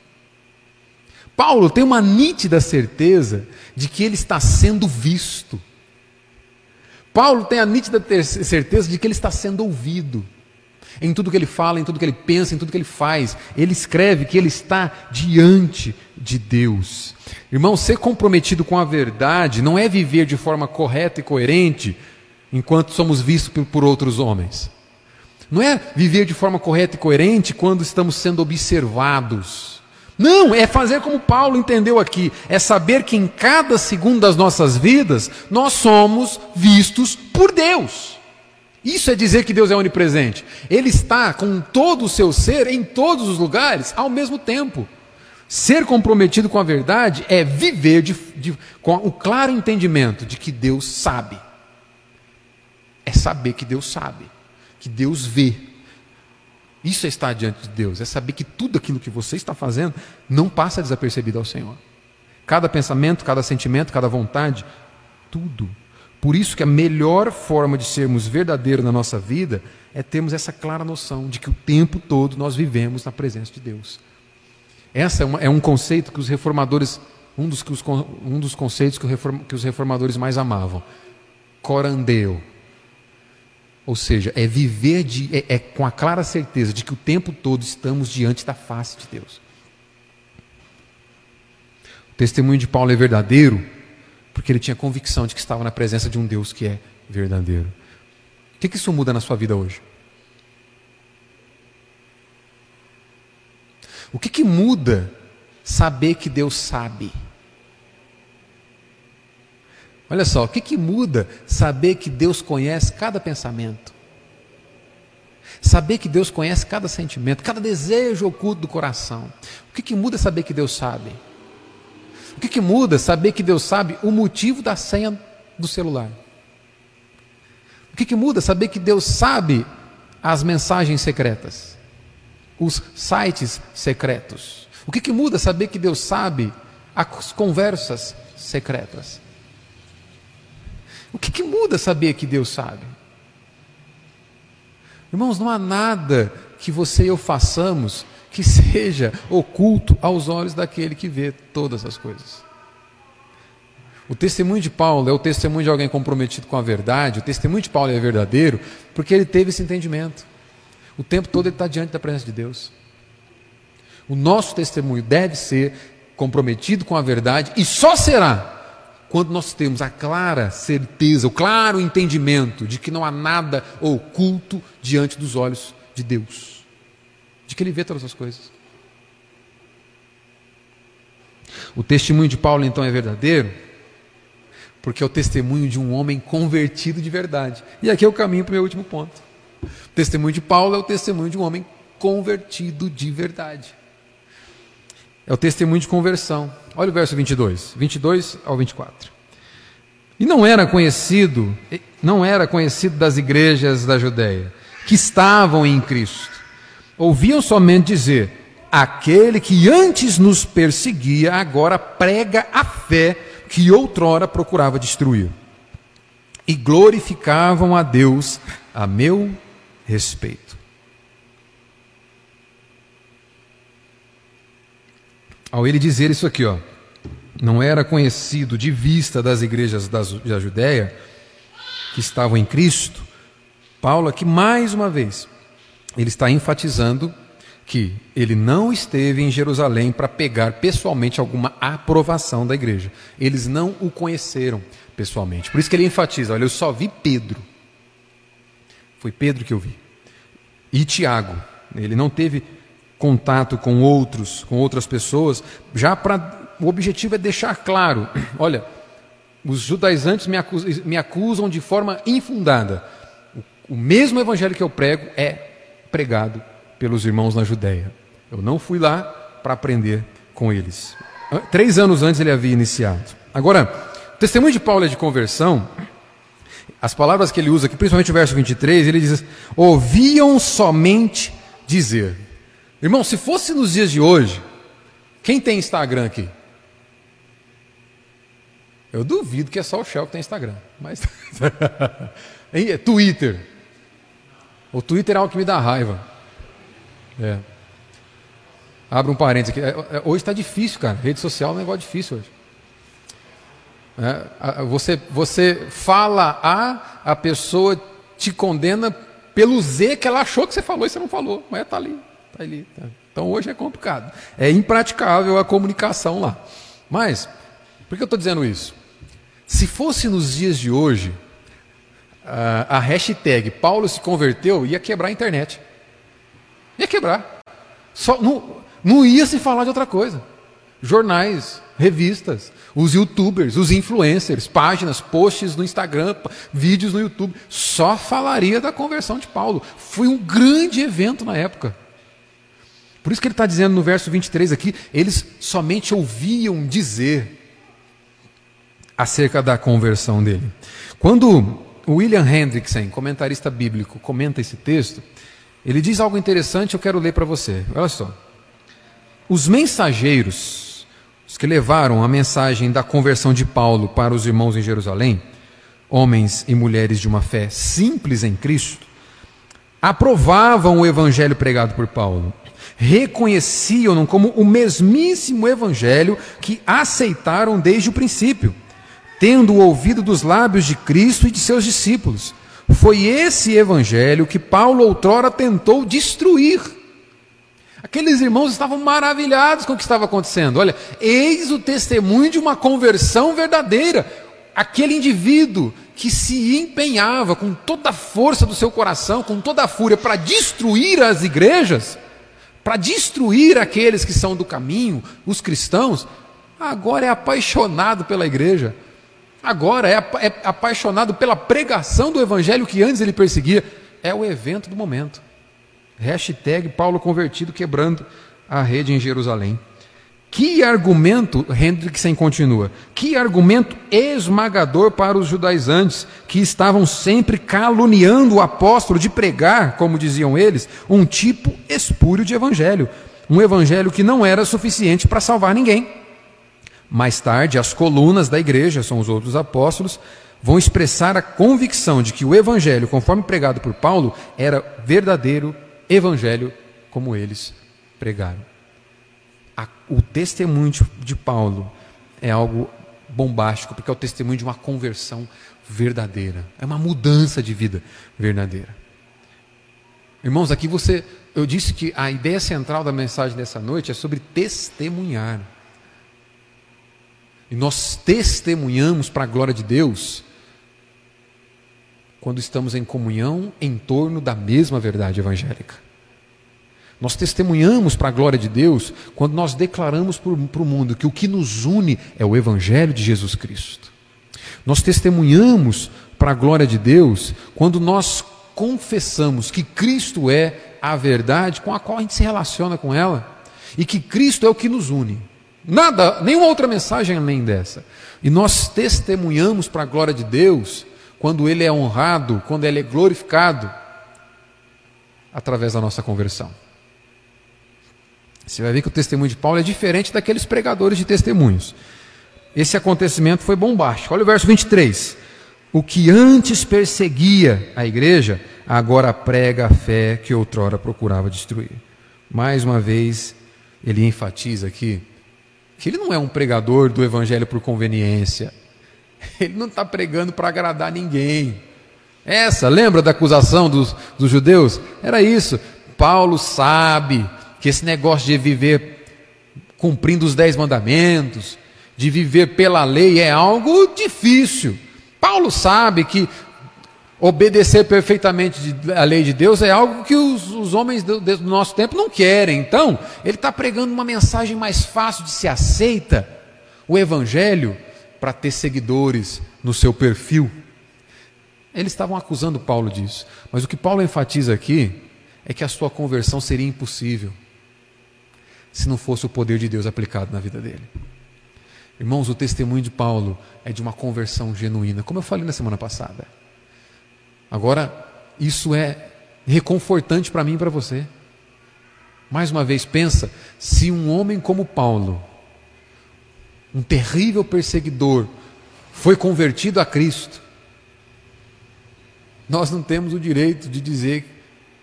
Paulo tem uma nítida certeza de que ele está sendo visto. Paulo tem a nítida certeza de que ele está sendo ouvido em tudo que ele fala, em tudo que ele pensa, em tudo que ele faz. Ele escreve que ele está diante de Deus. Irmão, ser comprometido com a verdade não é viver de forma correta e coerente enquanto somos vistos por, outros homens. Não é viver de forma correta e coerente quando estamos sendo observados. Não, é fazer como Paulo entendeu aqui, é saber que em cada segundo das nossas vidas nós somos vistos por Deus. Isso é dizer que Deus é onipresente. Ele está com todo o seu ser em todos os lugares ao mesmo tempo. Ser comprometido com a verdade é viver de, de, com o claro entendimento de que Deus sabe. É saber que Deus sabe, que Deus vê. Isso é estar diante de Deus, é saber que tudo aquilo que você está fazendo não passa desapercebido ao Senhor. Cada pensamento, cada sentimento, cada vontade, tudo por isso que a melhor forma de sermos verdadeiros na nossa vida é termos essa clara noção de que o tempo todo nós vivemos na presença de Deus. Essa é, uma, é um conceito que os reformadores, um dos, um dos conceitos que, reform, que os reformadores mais amavam, corandeu. Ou seja, é viver de, é, é com a clara certeza de que o tempo todo estamos diante da face de Deus. O testemunho de Paulo é verdadeiro porque ele tinha convicção de que estava na presença de um Deus que é verdadeiro. O que, que isso muda na sua vida hoje? O que, que muda saber que Deus sabe? Olha só, o que, que muda saber que Deus conhece cada pensamento? Saber que Deus conhece cada sentimento, cada desejo oculto do coração. O que, que muda saber que Deus sabe? O que, que muda saber que Deus sabe o motivo da senha do celular? O que, que muda saber que Deus sabe as mensagens secretas? Os sites secretos? O que, que muda saber que Deus sabe as conversas secretas? O que, que muda saber que Deus sabe? Irmãos, não há nada que você e eu façamos que seja oculto aos olhos daquele que vê todas as coisas. O testemunho de Paulo é o testemunho de alguém comprometido com a verdade, o testemunho de Paulo é verdadeiro, porque ele teve esse entendimento. O tempo todo ele está diante da presença de Deus. O nosso testemunho deve ser comprometido com a verdade e só será quando nós temos a clara certeza, o claro entendimento de que não há nada oculto diante dos olhos de Deus, de que Ele vê todas as coisas. O testemunho de Paulo então é verdadeiro, porque é o testemunho de um homem convertido de verdade. E aqui é o caminho para o meu último ponto. O testemunho de Paulo é o testemunho de um homem convertido de verdade. É o testemunho de conversão. Olha o verso 22, 22 ao 24. E não era conhecido, não era conhecido das igrejas da Judéia, que estavam em Cristo. Ouviam somente dizer: aquele que antes nos perseguia, agora prega a fé que outrora procurava destruir. E glorificavam a Deus a meu respeito. ao ele dizer isso aqui, ó, não era conhecido de vista das igrejas da Judéia que estavam em Cristo, Paulo aqui mais uma vez, ele está enfatizando que ele não esteve em Jerusalém para pegar pessoalmente alguma aprovação da igreja. Eles não o conheceram pessoalmente. Por isso que ele enfatiza: olha, eu só vi Pedro. Foi Pedro que eu vi. E Tiago. Ele não teve contato com outros, com outras pessoas, já para o objetivo é deixar claro, olha, os judaizantes me acusam, me acusam de forma infundada. O, mesmo evangelho que eu prego é pregado pelos irmãos na Judéia. Eu não fui lá para aprender com eles. Três anos antes ele havia iniciado. Agora, o testemunho de Paulo é de conversão. As palavras que ele usa aqui, principalmente o verso 23, ele diz: ouviam somente dizer. Irmão, se fosse nos dias de hoje, quem tem Instagram aqui? Eu duvido que é só o Shell que tem Instagram. Mas. É Twitter. O Twitter é algo que me dá raiva. É. Abre um parênteses aqui. É, é, hoje está difícil, cara. Rede social é um negócio difícil hoje. É, você, você fala A, a pessoa te condena pelo Z que ela achou que você falou e você não falou. Mas está ali. Tá ali, tá. Então hoje é complicado. É impraticável a comunicação lá. Mas, por que eu estou dizendo isso? Se fosse nos dias de hoje, a, a hashtag Paulo se converteu ia quebrar a internet. Ia quebrar. Só, não, não ia se falar de outra coisa. Jornais, revistas, os youtubers, os influencers, páginas, posts no Instagram, vídeos no YouTube, só falaria da conversão de Paulo. Foi um grande evento na época. Por isso que ele está dizendo no verso 23 aqui, eles somente ouviam dizer acerca da conversão dele. Quando William Hendrickson, comentarista bíblico, comenta esse texto, ele diz algo interessante, eu quero ler para você. Olha só. Os mensageiros, os que levaram a mensagem da conversão de Paulo para os irmãos em Jerusalém, homens e mulheres de uma fé simples em Cristo, aprovavam o evangelho pregado por Paulo reconheciam-no como o mesmíssimo evangelho que aceitaram desde o princípio, tendo o ouvido dos lábios de Cristo e de seus discípulos. Foi esse evangelho que Paulo outrora tentou destruir. Aqueles irmãos estavam maravilhados com o que estava acontecendo. Olha, eis o testemunho de uma conversão verdadeira. Aquele indivíduo que se empenhava com toda a força do seu coração, com toda a fúria, para destruir as igrejas, para destruir aqueles que são do caminho, os cristãos, agora é apaixonado pela igreja. Agora é, é apaixonado pela pregação do evangelho que antes ele perseguia. É o evento do momento. Hashtag Paulo convertido quebrando a rede em Jerusalém. Que argumento, Hendrickson continua, que argumento esmagador para os judaizantes, que estavam sempre caluniando o apóstolo de pregar, como diziam eles, um tipo espúrio de evangelho. Um evangelho que não era suficiente para salvar ninguém. Mais tarde, as colunas da igreja, são os outros apóstolos, vão expressar a convicção de que o evangelho, conforme pregado por Paulo, era verdadeiro evangelho como eles pregaram a, o testemunho de, Paulo é algo bombástico, porque é o testemunho de uma conversão verdadeira, é uma mudança de vida verdadeira. Irmãos, aqui você, eu disse que a ideia central da mensagem dessa noite é sobre testemunhar. E nós testemunhamos para a glória de Deus quando estamos em comunhão em torno da mesma verdade evangélica. Nós testemunhamos para a glória de Deus quando nós declaramos para o mundo que o que nos une é o Evangelho de Jesus Cristo. Nós testemunhamos para a glória de Deus quando nós confessamos que Cristo é a verdade com a qual a gente se relaciona com ela e que Cristo é o que nos une. Nada, nenhuma outra mensagem além dessa. E nós testemunhamos para a glória de Deus quando Ele é honrado, quando Ele é glorificado através da nossa conversão. Você vai ver que o testemunho de Paulo é diferente daqueles pregadores de testemunhos. Esse acontecimento foi bombástico. Olha o verso 23. O que antes perseguia a igreja, agora prega a fé que outrora procurava destruir. Mais uma vez, ele enfatiza aqui que ele não é um pregador do evangelho por conveniência. Ele não está pregando para agradar ninguém. Essa, lembra da acusação dos, dos judeus? Era isso. Paulo sabe que esse negócio de viver cumprindo os dez mandamentos, de viver pela lei é algo difícil. Paulo sabe que obedecer perfeitamente a lei de Deus é algo que os, os homens do, do, nosso tempo não querem. Então, ele está pregando uma mensagem mais fácil de ser aceita, o Evangelho, para ter seguidores no seu perfil. Eles estavam acusando Paulo disso, mas o que Paulo enfatiza aqui é que a sua conversão seria impossível se não fosse o poder de Deus aplicado na vida dele. Irmãos, o testemunho de Paulo é de uma conversão genuína, como eu falei na semana passada. Agora, isso é reconfortante para mim e para você. Mais uma vez, pensa: se um homem como Paulo, um terrível perseguidor, foi convertido a Cristo, nós não temos o direito de dizer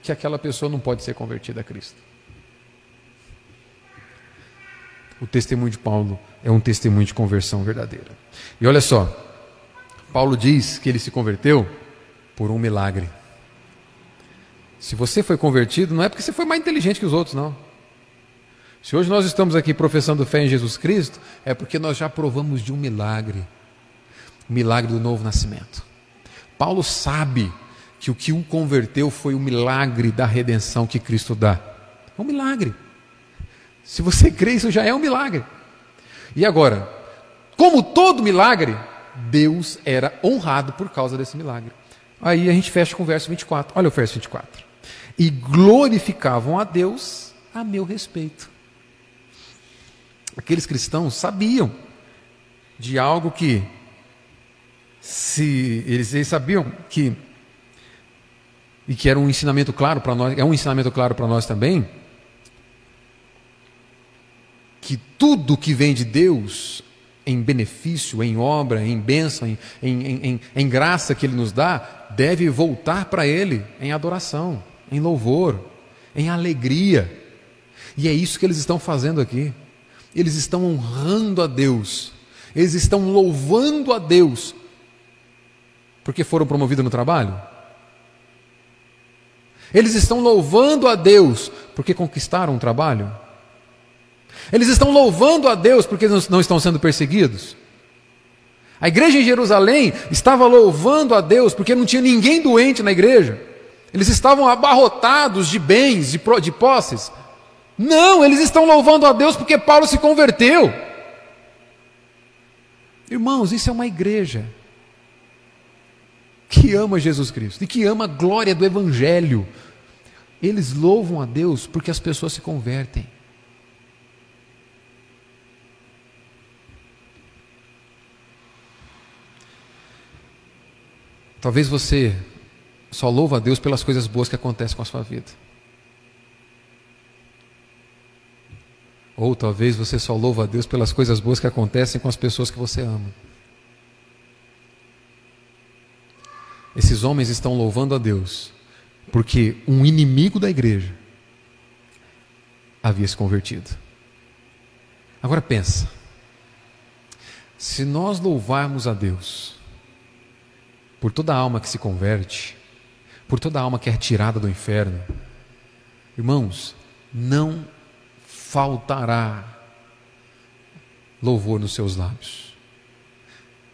que aquela pessoa não pode ser convertida a Cristo. o testemunho de Paulo é um testemunho de conversão verdadeira. E olha só, Paulo diz que ele se converteu por um milagre. Se você foi convertido, não é porque você foi mais inteligente que os outros, não. Se hoje nós estamos aqui professando fé em Jesus Cristo, é porque nós já provamos de um milagre o milagre do novo nascimento. Paulo sabe que o que o converteu foi o milagre da redenção que Cristo dá. É um milagre. Se você crê, isso já é um milagre. E agora, como todo milagre, Deus era honrado por causa desse milagre. Aí a gente fecha com o verso 24. Olha o verso 24. E glorificavam a Deus a meu respeito. Aqueles cristãos sabiam de algo que, se eles, eles sabiam que, e que era um ensinamento claro para nós, é um ensinamento claro para nós também, que tudo que vem de Deus, em benefício, em obra, em bênção, em, em, em, em graça que Ele nos dá, deve voltar para Ele em adoração, em louvor, em alegria. E é isso que eles estão fazendo aqui. Eles estão honrando a Deus, eles estão louvando a Deus, porque foram promovidos no trabalho. Eles estão louvando a Deus porque conquistaram um trabalho. Eles estão louvando a Deus porque não estão sendo perseguidos. A igreja em Jerusalém estava louvando a Deus porque não tinha ninguém doente na igreja. Eles estavam abarrotados de bens, de, de posses. Não, eles estão louvando a Deus porque Paulo se converteu. Irmãos, isso é uma igreja que ama Jesus Cristo e que ama a glória do Evangelho. Eles louvam a Deus porque as pessoas se convertem. Talvez você só louva a Deus pelas coisas boas que acontecem com a sua vida. Ou talvez você só louva a Deus pelas coisas boas que acontecem com as pessoas que você ama. Esses homens estão louvando a Deus porque um inimigo da igreja havia se convertido. Agora pensa, se nós louvarmos a Deus por toda alma que se converte, por toda alma que é tirada do inferno, irmãos, não faltará louvor nos seus lábios.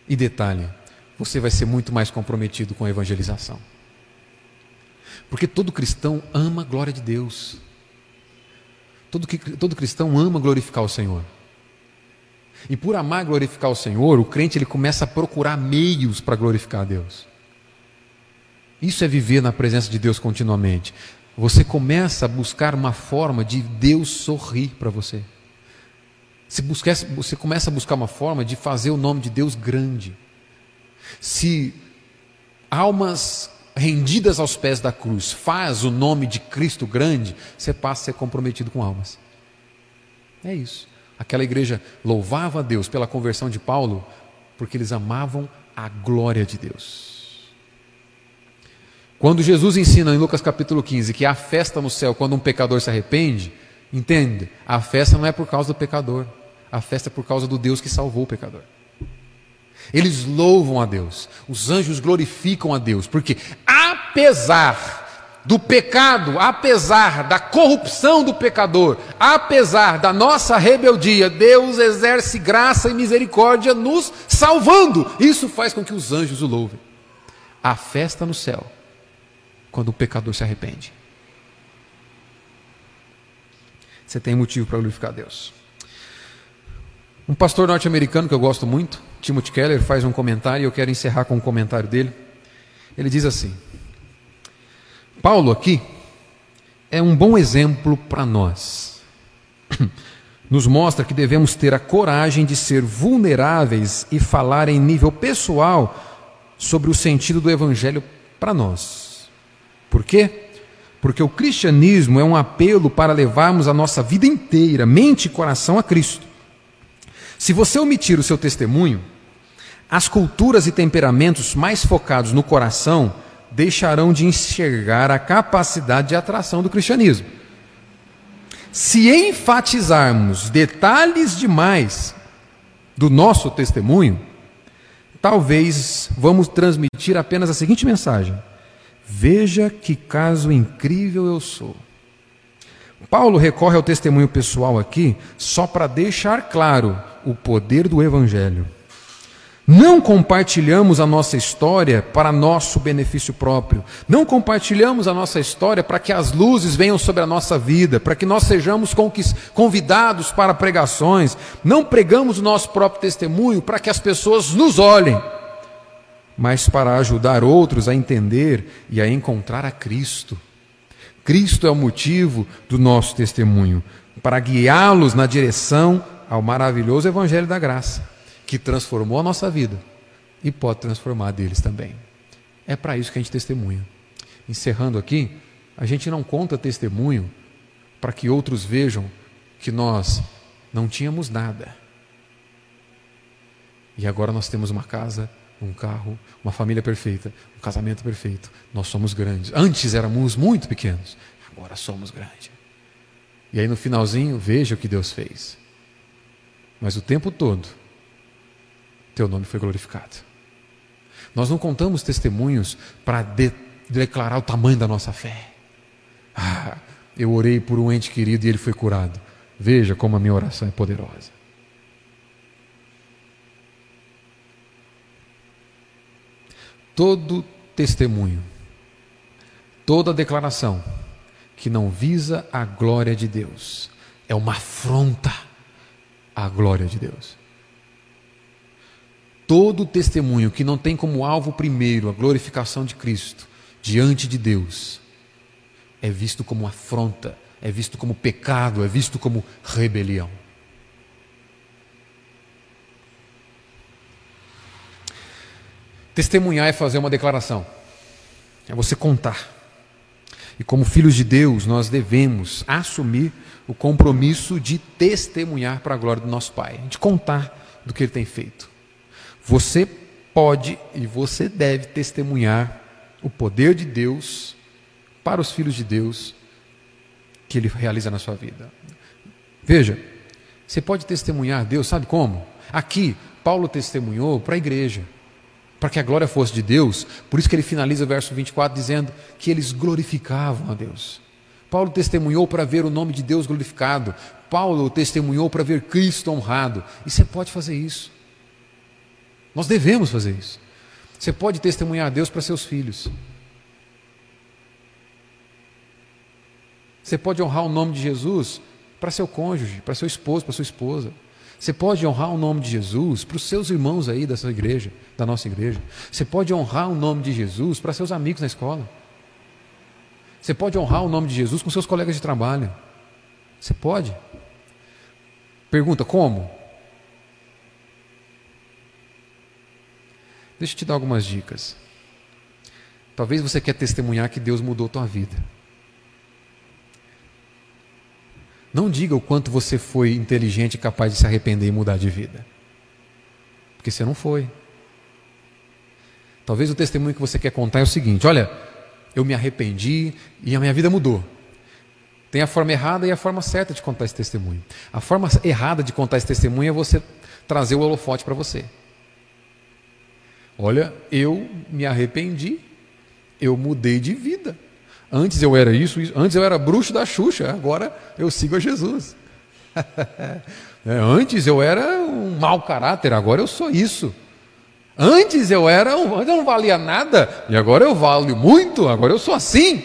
E detalhe, você vai ser muito mais comprometido com a evangelização. Porque todo cristão ama a glória de Deus. Todo, todo cristão ama glorificar o Senhor. E por amar glorificar o Senhor, o crente ele começa a procurar meios para glorificar a Deus. Isso é viver na presença de Deus continuamente. Você começa a buscar uma forma de Deus sorrir para você. Você, busca, você começa a buscar uma forma de fazer o nome de Deus grande. Se almas rendidas aos pés da cruz faz o nome de Cristo grande, você passa a ser comprometido com almas. É isso. Aquela igreja louvava a Deus pela conversão de Paulo, porque eles amavam a glória de Deus. Quando Jesus ensina em Lucas capítulo 15 que há festa no céu quando um pecador se arrepende, entende? A festa não é por causa do pecador, a festa é por causa do Deus que salvou o pecador. Eles louvam a Deus, os anjos glorificam a Deus, porque apesar do pecado, apesar da corrupção do pecador, apesar da nossa rebeldia, Deus exerce graça e misericórdia nos salvando. Isso faz com que os anjos o louvem. A festa no céu, quando o pecador se arrepende. Você tem motivo para glorificar Deus. Um pastor norte-americano que eu gosto muito, Timothy Keller, faz um comentário e eu quero encerrar com um comentário dele. Ele diz assim: Paulo aqui é um bom exemplo para nós. Nos mostra que devemos ter a coragem de ser vulneráveis e falar em nível pessoal sobre o sentido do Evangelho para nós. Por quê? Porque o cristianismo é um apelo para levarmos a nossa vida inteira, mente e coração a Cristo. Se você omitir o seu testemunho, as culturas e temperamentos mais focados no coração deixarão de enxergar a capacidade de atração do cristianismo. Se enfatizarmos detalhes demais do nosso testemunho, talvez vamos transmitir apenas a seguinte mensagem: Veja que caso incrível eu sou. Paulo recorre ao testemunho pessoal aqui só para deixar claro o poder do Evangelho. Não compartilhamos a nossa história para nosso benefício próprio. Não compartilhamos a nossa história para que as luzes venham sobre a nossa vida, para que nós sejamos convidados para pregações. Não pregamos o nosso próprio testemunho para que as pessoas nos olhem, mas para ajudar outros a entender e a encontrar a Cristo. Cristo é o motivo do nosso testemunho, para guiá-los na direção ao maravilhoso Evangelho da Graça, que transformou a nossa vida e pode transformar a deles também. É para isso que a gente testemunha. Encerrando aqui, a gente não conta testemunho para que outros vejam que nós não tínhamos nada. E agora nós temos uma casa, um carro, uma família perfeita, um casamento perfeito. Nós somos grandes. Antes éramos muito pequenos, agora somos grandes. E aí no finalzinho, veja o que Deus fez. Mas o tempo todo, teu nome foi glorificado. Nós não contamos testemunhos para de declarar o tamanho da nossa fé. Ah, eu orei por um ente querido e ele foi curado. Veja como a minha oração é poderosa. Todo testemunho, toda declaração que não visa a glória de Deus. É uma afronta à glória de Deus. Todo testemunho que não tem como alvo primeiro a glorificação de Cristo diante de Deus é visto como afronta, é visto como pecado, é visto como rebelião. Testemunhar é fazer uma declaração, é você contar. E como filhos de Deus, nós devemos assumir o compromisso de testemunhar para a glória do nosso Pai, de contar do que Ele tem feito. Você pode e você deve testemunhar o poder de Deus para os filhos de Deus que Ele realiza na sua vida. Veja, você pode testemunhar Deus, sabe como? Aqui, Paulo testemunhou para a igreja para que a glória fosse de Deus. Por isso que ele finaliza o verso 24 dizendo que eles glorificavam a Deus. Paulo testemunhou para ver o nome de Deus glorificado. Paulo testemunhou para ver Cristo honrado. E você pode fazer isso. Nós devemos fazer isso. Você pode testemunhar a Deus para seus filhos. Você pode honrar o nome de Jesus para seu cônjuge, para seu esposo, para sua esposa. Você pode honrar o nome de Jesus para os seus irmãos aí dessa igreja, da nossa igreja. Você pode honrar o nome de Jesus para seus amigos na escola. Você pode honrar o nome de Jesus com seus colegas de trabalho. Você pode. Pergunta: como? Deixa eu te dar algumas dicas. Talvez você quer testemunhar que Deus mudou tua vida. Não diga o quanto você foi inteligente e capaz de se arrepender e mudar de vida. Porque você não foi. Talvez o testemunho que você quer contar é o seguinte: olha, eu me arrependi e a minha vida mudou. Tem a forma errada e a forma certa de contar esse testemunho. A forma errada de contar esse testemunho é você trazer o holofote para você. Olha, eu me arrependi, eu mudei de vida. Antes eu era isso, isso, antes eu era bruxo da Xuxa, agora eu sigo a Jesus. é, antes eu era um mau caráter, agora eu sou isso. Antes eu era, antes eu não valia nada, e agora eu valho muito, agora eu sou assim.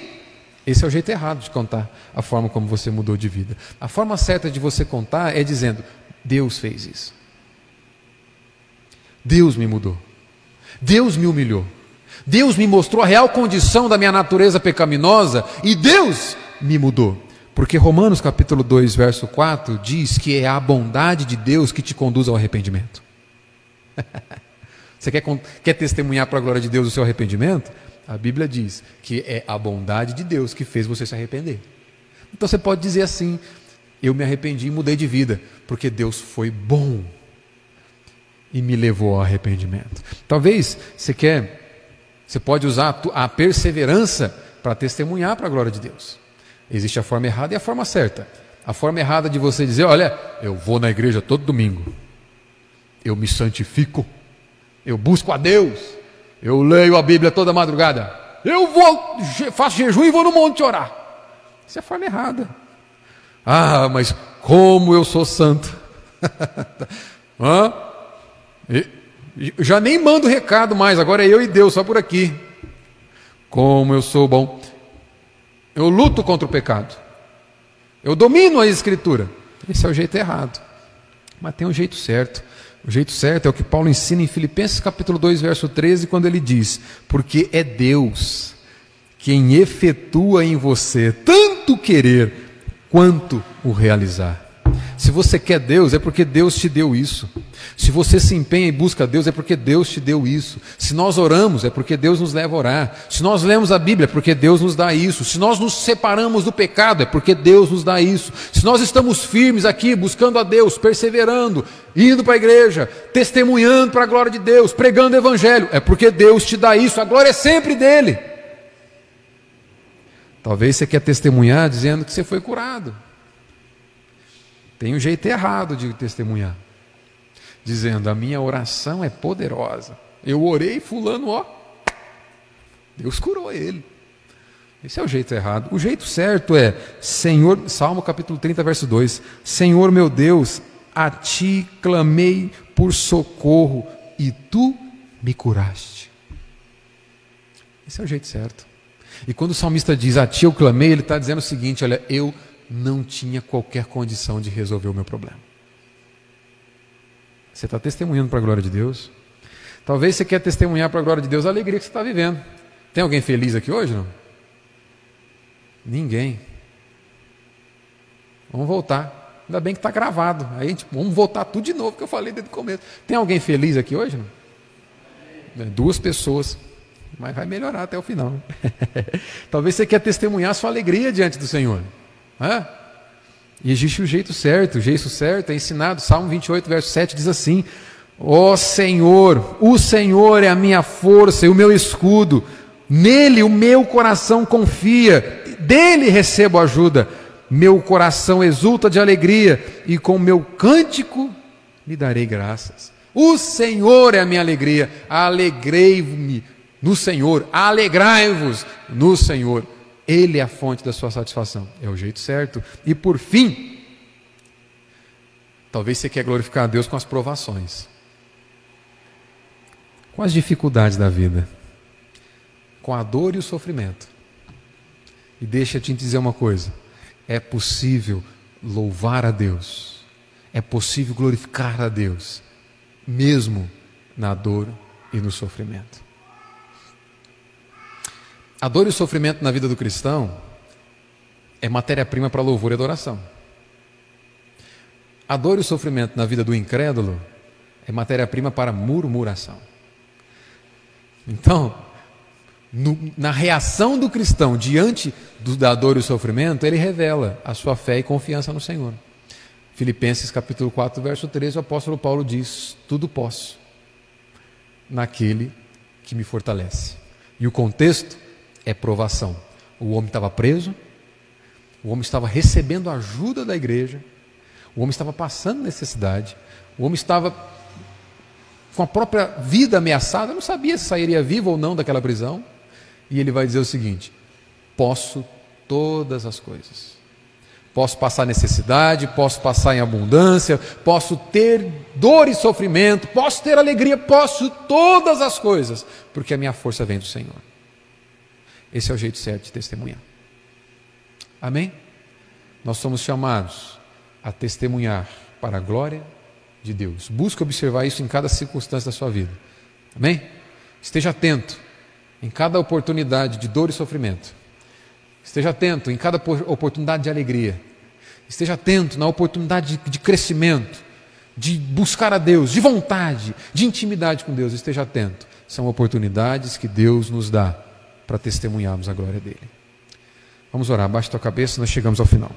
Esse é o jeito errado de contar a forma como você mudou de vida. A forma certa de você contar é dizendo: Deus fez isso. Deus me mudou. Deus me humilhou. Deus me mostrou a real condição da minha natureza pecaminosa e Deus me mudou. Porque Romanos capítulo 2, verso 4 diz que é a bondade de Deus que te conduz ao arrependimento. Você quer, quer testemunhar para a glória de Deus o seu arrependimento? A Bíblia diz que é a bondade de Deus que fez você se arrepender. Então você pode dizer assim: eu me arrependi e mudei de vida, porque Deus foi bom e me levou ao arrependimento. Talvez você quer você pode usar a perseverança para testemunhar para a glória de Deus. Existe a forma errada e a forma certa. A forma errada de você dizer: Olha, eu vou na igreja todo domingo, eu me santifico, eu busco a Deus, eu leio a Bíblia toda madrugada, eu vou, faço jejum e vou no monte orar. Isso é a forma errada. Ah, mas como eu sou santo. Hã? Já nem mando recado mais, agora é eu e Deus, só por aqui. Como eu sou bom. Eu luto contra o pecado. Eu domino a Escritura. Esse é o jeito errado. Mas tem um jeito certo. O jeito certo é o que Paulo ensina em Filipenses capítulo 2, verso 13, quando ele diz: Porque é Deus quem efetua em você tanto querer quanto o realizar. Se você quer Deus, é porque Deus te deu isso. Se você se empenha e busca Deus, é porque Deus te deu isso. Se nós oramos, é porque Deus nos leva a orar. Se nós lemos a Bíblia, é porque Deus nos dá isso. Se nós nos separamos do pecado, é porque Deus nos dá isso. Se nós estamos firmes aqui, buscando a Deus, perseverando, indo para a igreja, testemunhando para a glória de Deus, pregando o Evangelho, é porque Deus te dá isso. A glória é sempre dele. Talvez você quer testemunhar dizendo que você foi curado. Tem um jeito errado de testemunhar, dizendo: a minha oração é poderosa. Eu orei, Fulano, ó, Deus curou ele. Esse é o jeito errado. O jeito certo é: Senhor, Salmo capítulo 30, verso 2: Senhor meu Deus, a ti clamei por socorro e tu me curaste. Esse é o jeito certo. E quando o salmista diz a ti eu clamei, ele está dizendo o seguinte: olha, eu não tinha qualquer condição de resolver o meu problema. Você está testemunhando para a glória de Deus? Talvez você quer testemunhar para a glória de Deus a alegria que você está vivendo. Tem alguém feliz aqui hoje? Não? Ninguém. Vamos voltar. Ainda bem que está gravado. Aí a gente, vamos voltar tudo de novo que eu falei desde o começo. Tem alguém feliz aqui hoje? Não? É, duas pessoas. Mas vai melhorar até o final. Talvez você quer testemunhar sua alegria diante do Senhor. É? E existe o jeito certo, o jeito certo é ensinado. Salmo 28, verso 7 diz assim: Ó oh Senhor, o Senhor é a minha força e o meu escudo, nele o meu coração confia, dele recebo ajuda. Meu coração exulta de alegria e com meu cântico lhe darei graças. O Senhor é a minha alegria, alegrei-me no Senhor, alegrai-vos no Senhor. Ele é a fonte da sua satisfação. É o jeito certo. E por fim, talvez você quer glorificar a Deus com as provações, com as dificuldades da vida, com a dor e o sofrimento. E deixa eu te dizer uma coisa: é possível louvar a Deus, é possível glorificar a Deus, mesmo na dor e no sofrimento. A dor e o sofrimento na vida do cristão é matéria-prima para louvor e adoração. A dor e o sofrimento na vida do incrédulo é matéria-prima para murmuração. Então, no, na reação do cristão diante do, da dor e o sofrimento, ele revela a sua fé e confiança no Senhor. Filipenses capítulo 4, verso 13, o apóstolo Paulo diz: Tudo posso naquele que me fortalece. E o contexto é provação. O homem estava preso, o homem estava recebendo ajuda da igreja, o homem estava passando necessidade, o homem estava com a própria vida ameaçada, não sabia se sairia vivo ou não daquela prisão. E ele vai dizer o seguinte: posso todas as coisas. Posso passar necessidade, posso passar em abundância, posso ter dor e sofrimento, posso ter alegria, posso todas as coisas, porque a minha força vem do Senhor. Esse é o jeito certo de testemunhar. Amém? Nós somos chamados a testemunhar para a glória de Deus. Busque observar isso em cada circunstância da sua vida. Amém? Esteja atento em cada oportunidade de dor e sofrimento. Esteja atento em cada oportunidade de alegria. Esteja atento na oportunidade de, crescimento, de buscar a Deus, de vontade, de intimidade com Deus. Esteja atento. São oportunidades que Deus nos dá para testemunharmos a glória dele. Vamos orar, baixa tua cabeça, nós chegamos ao final.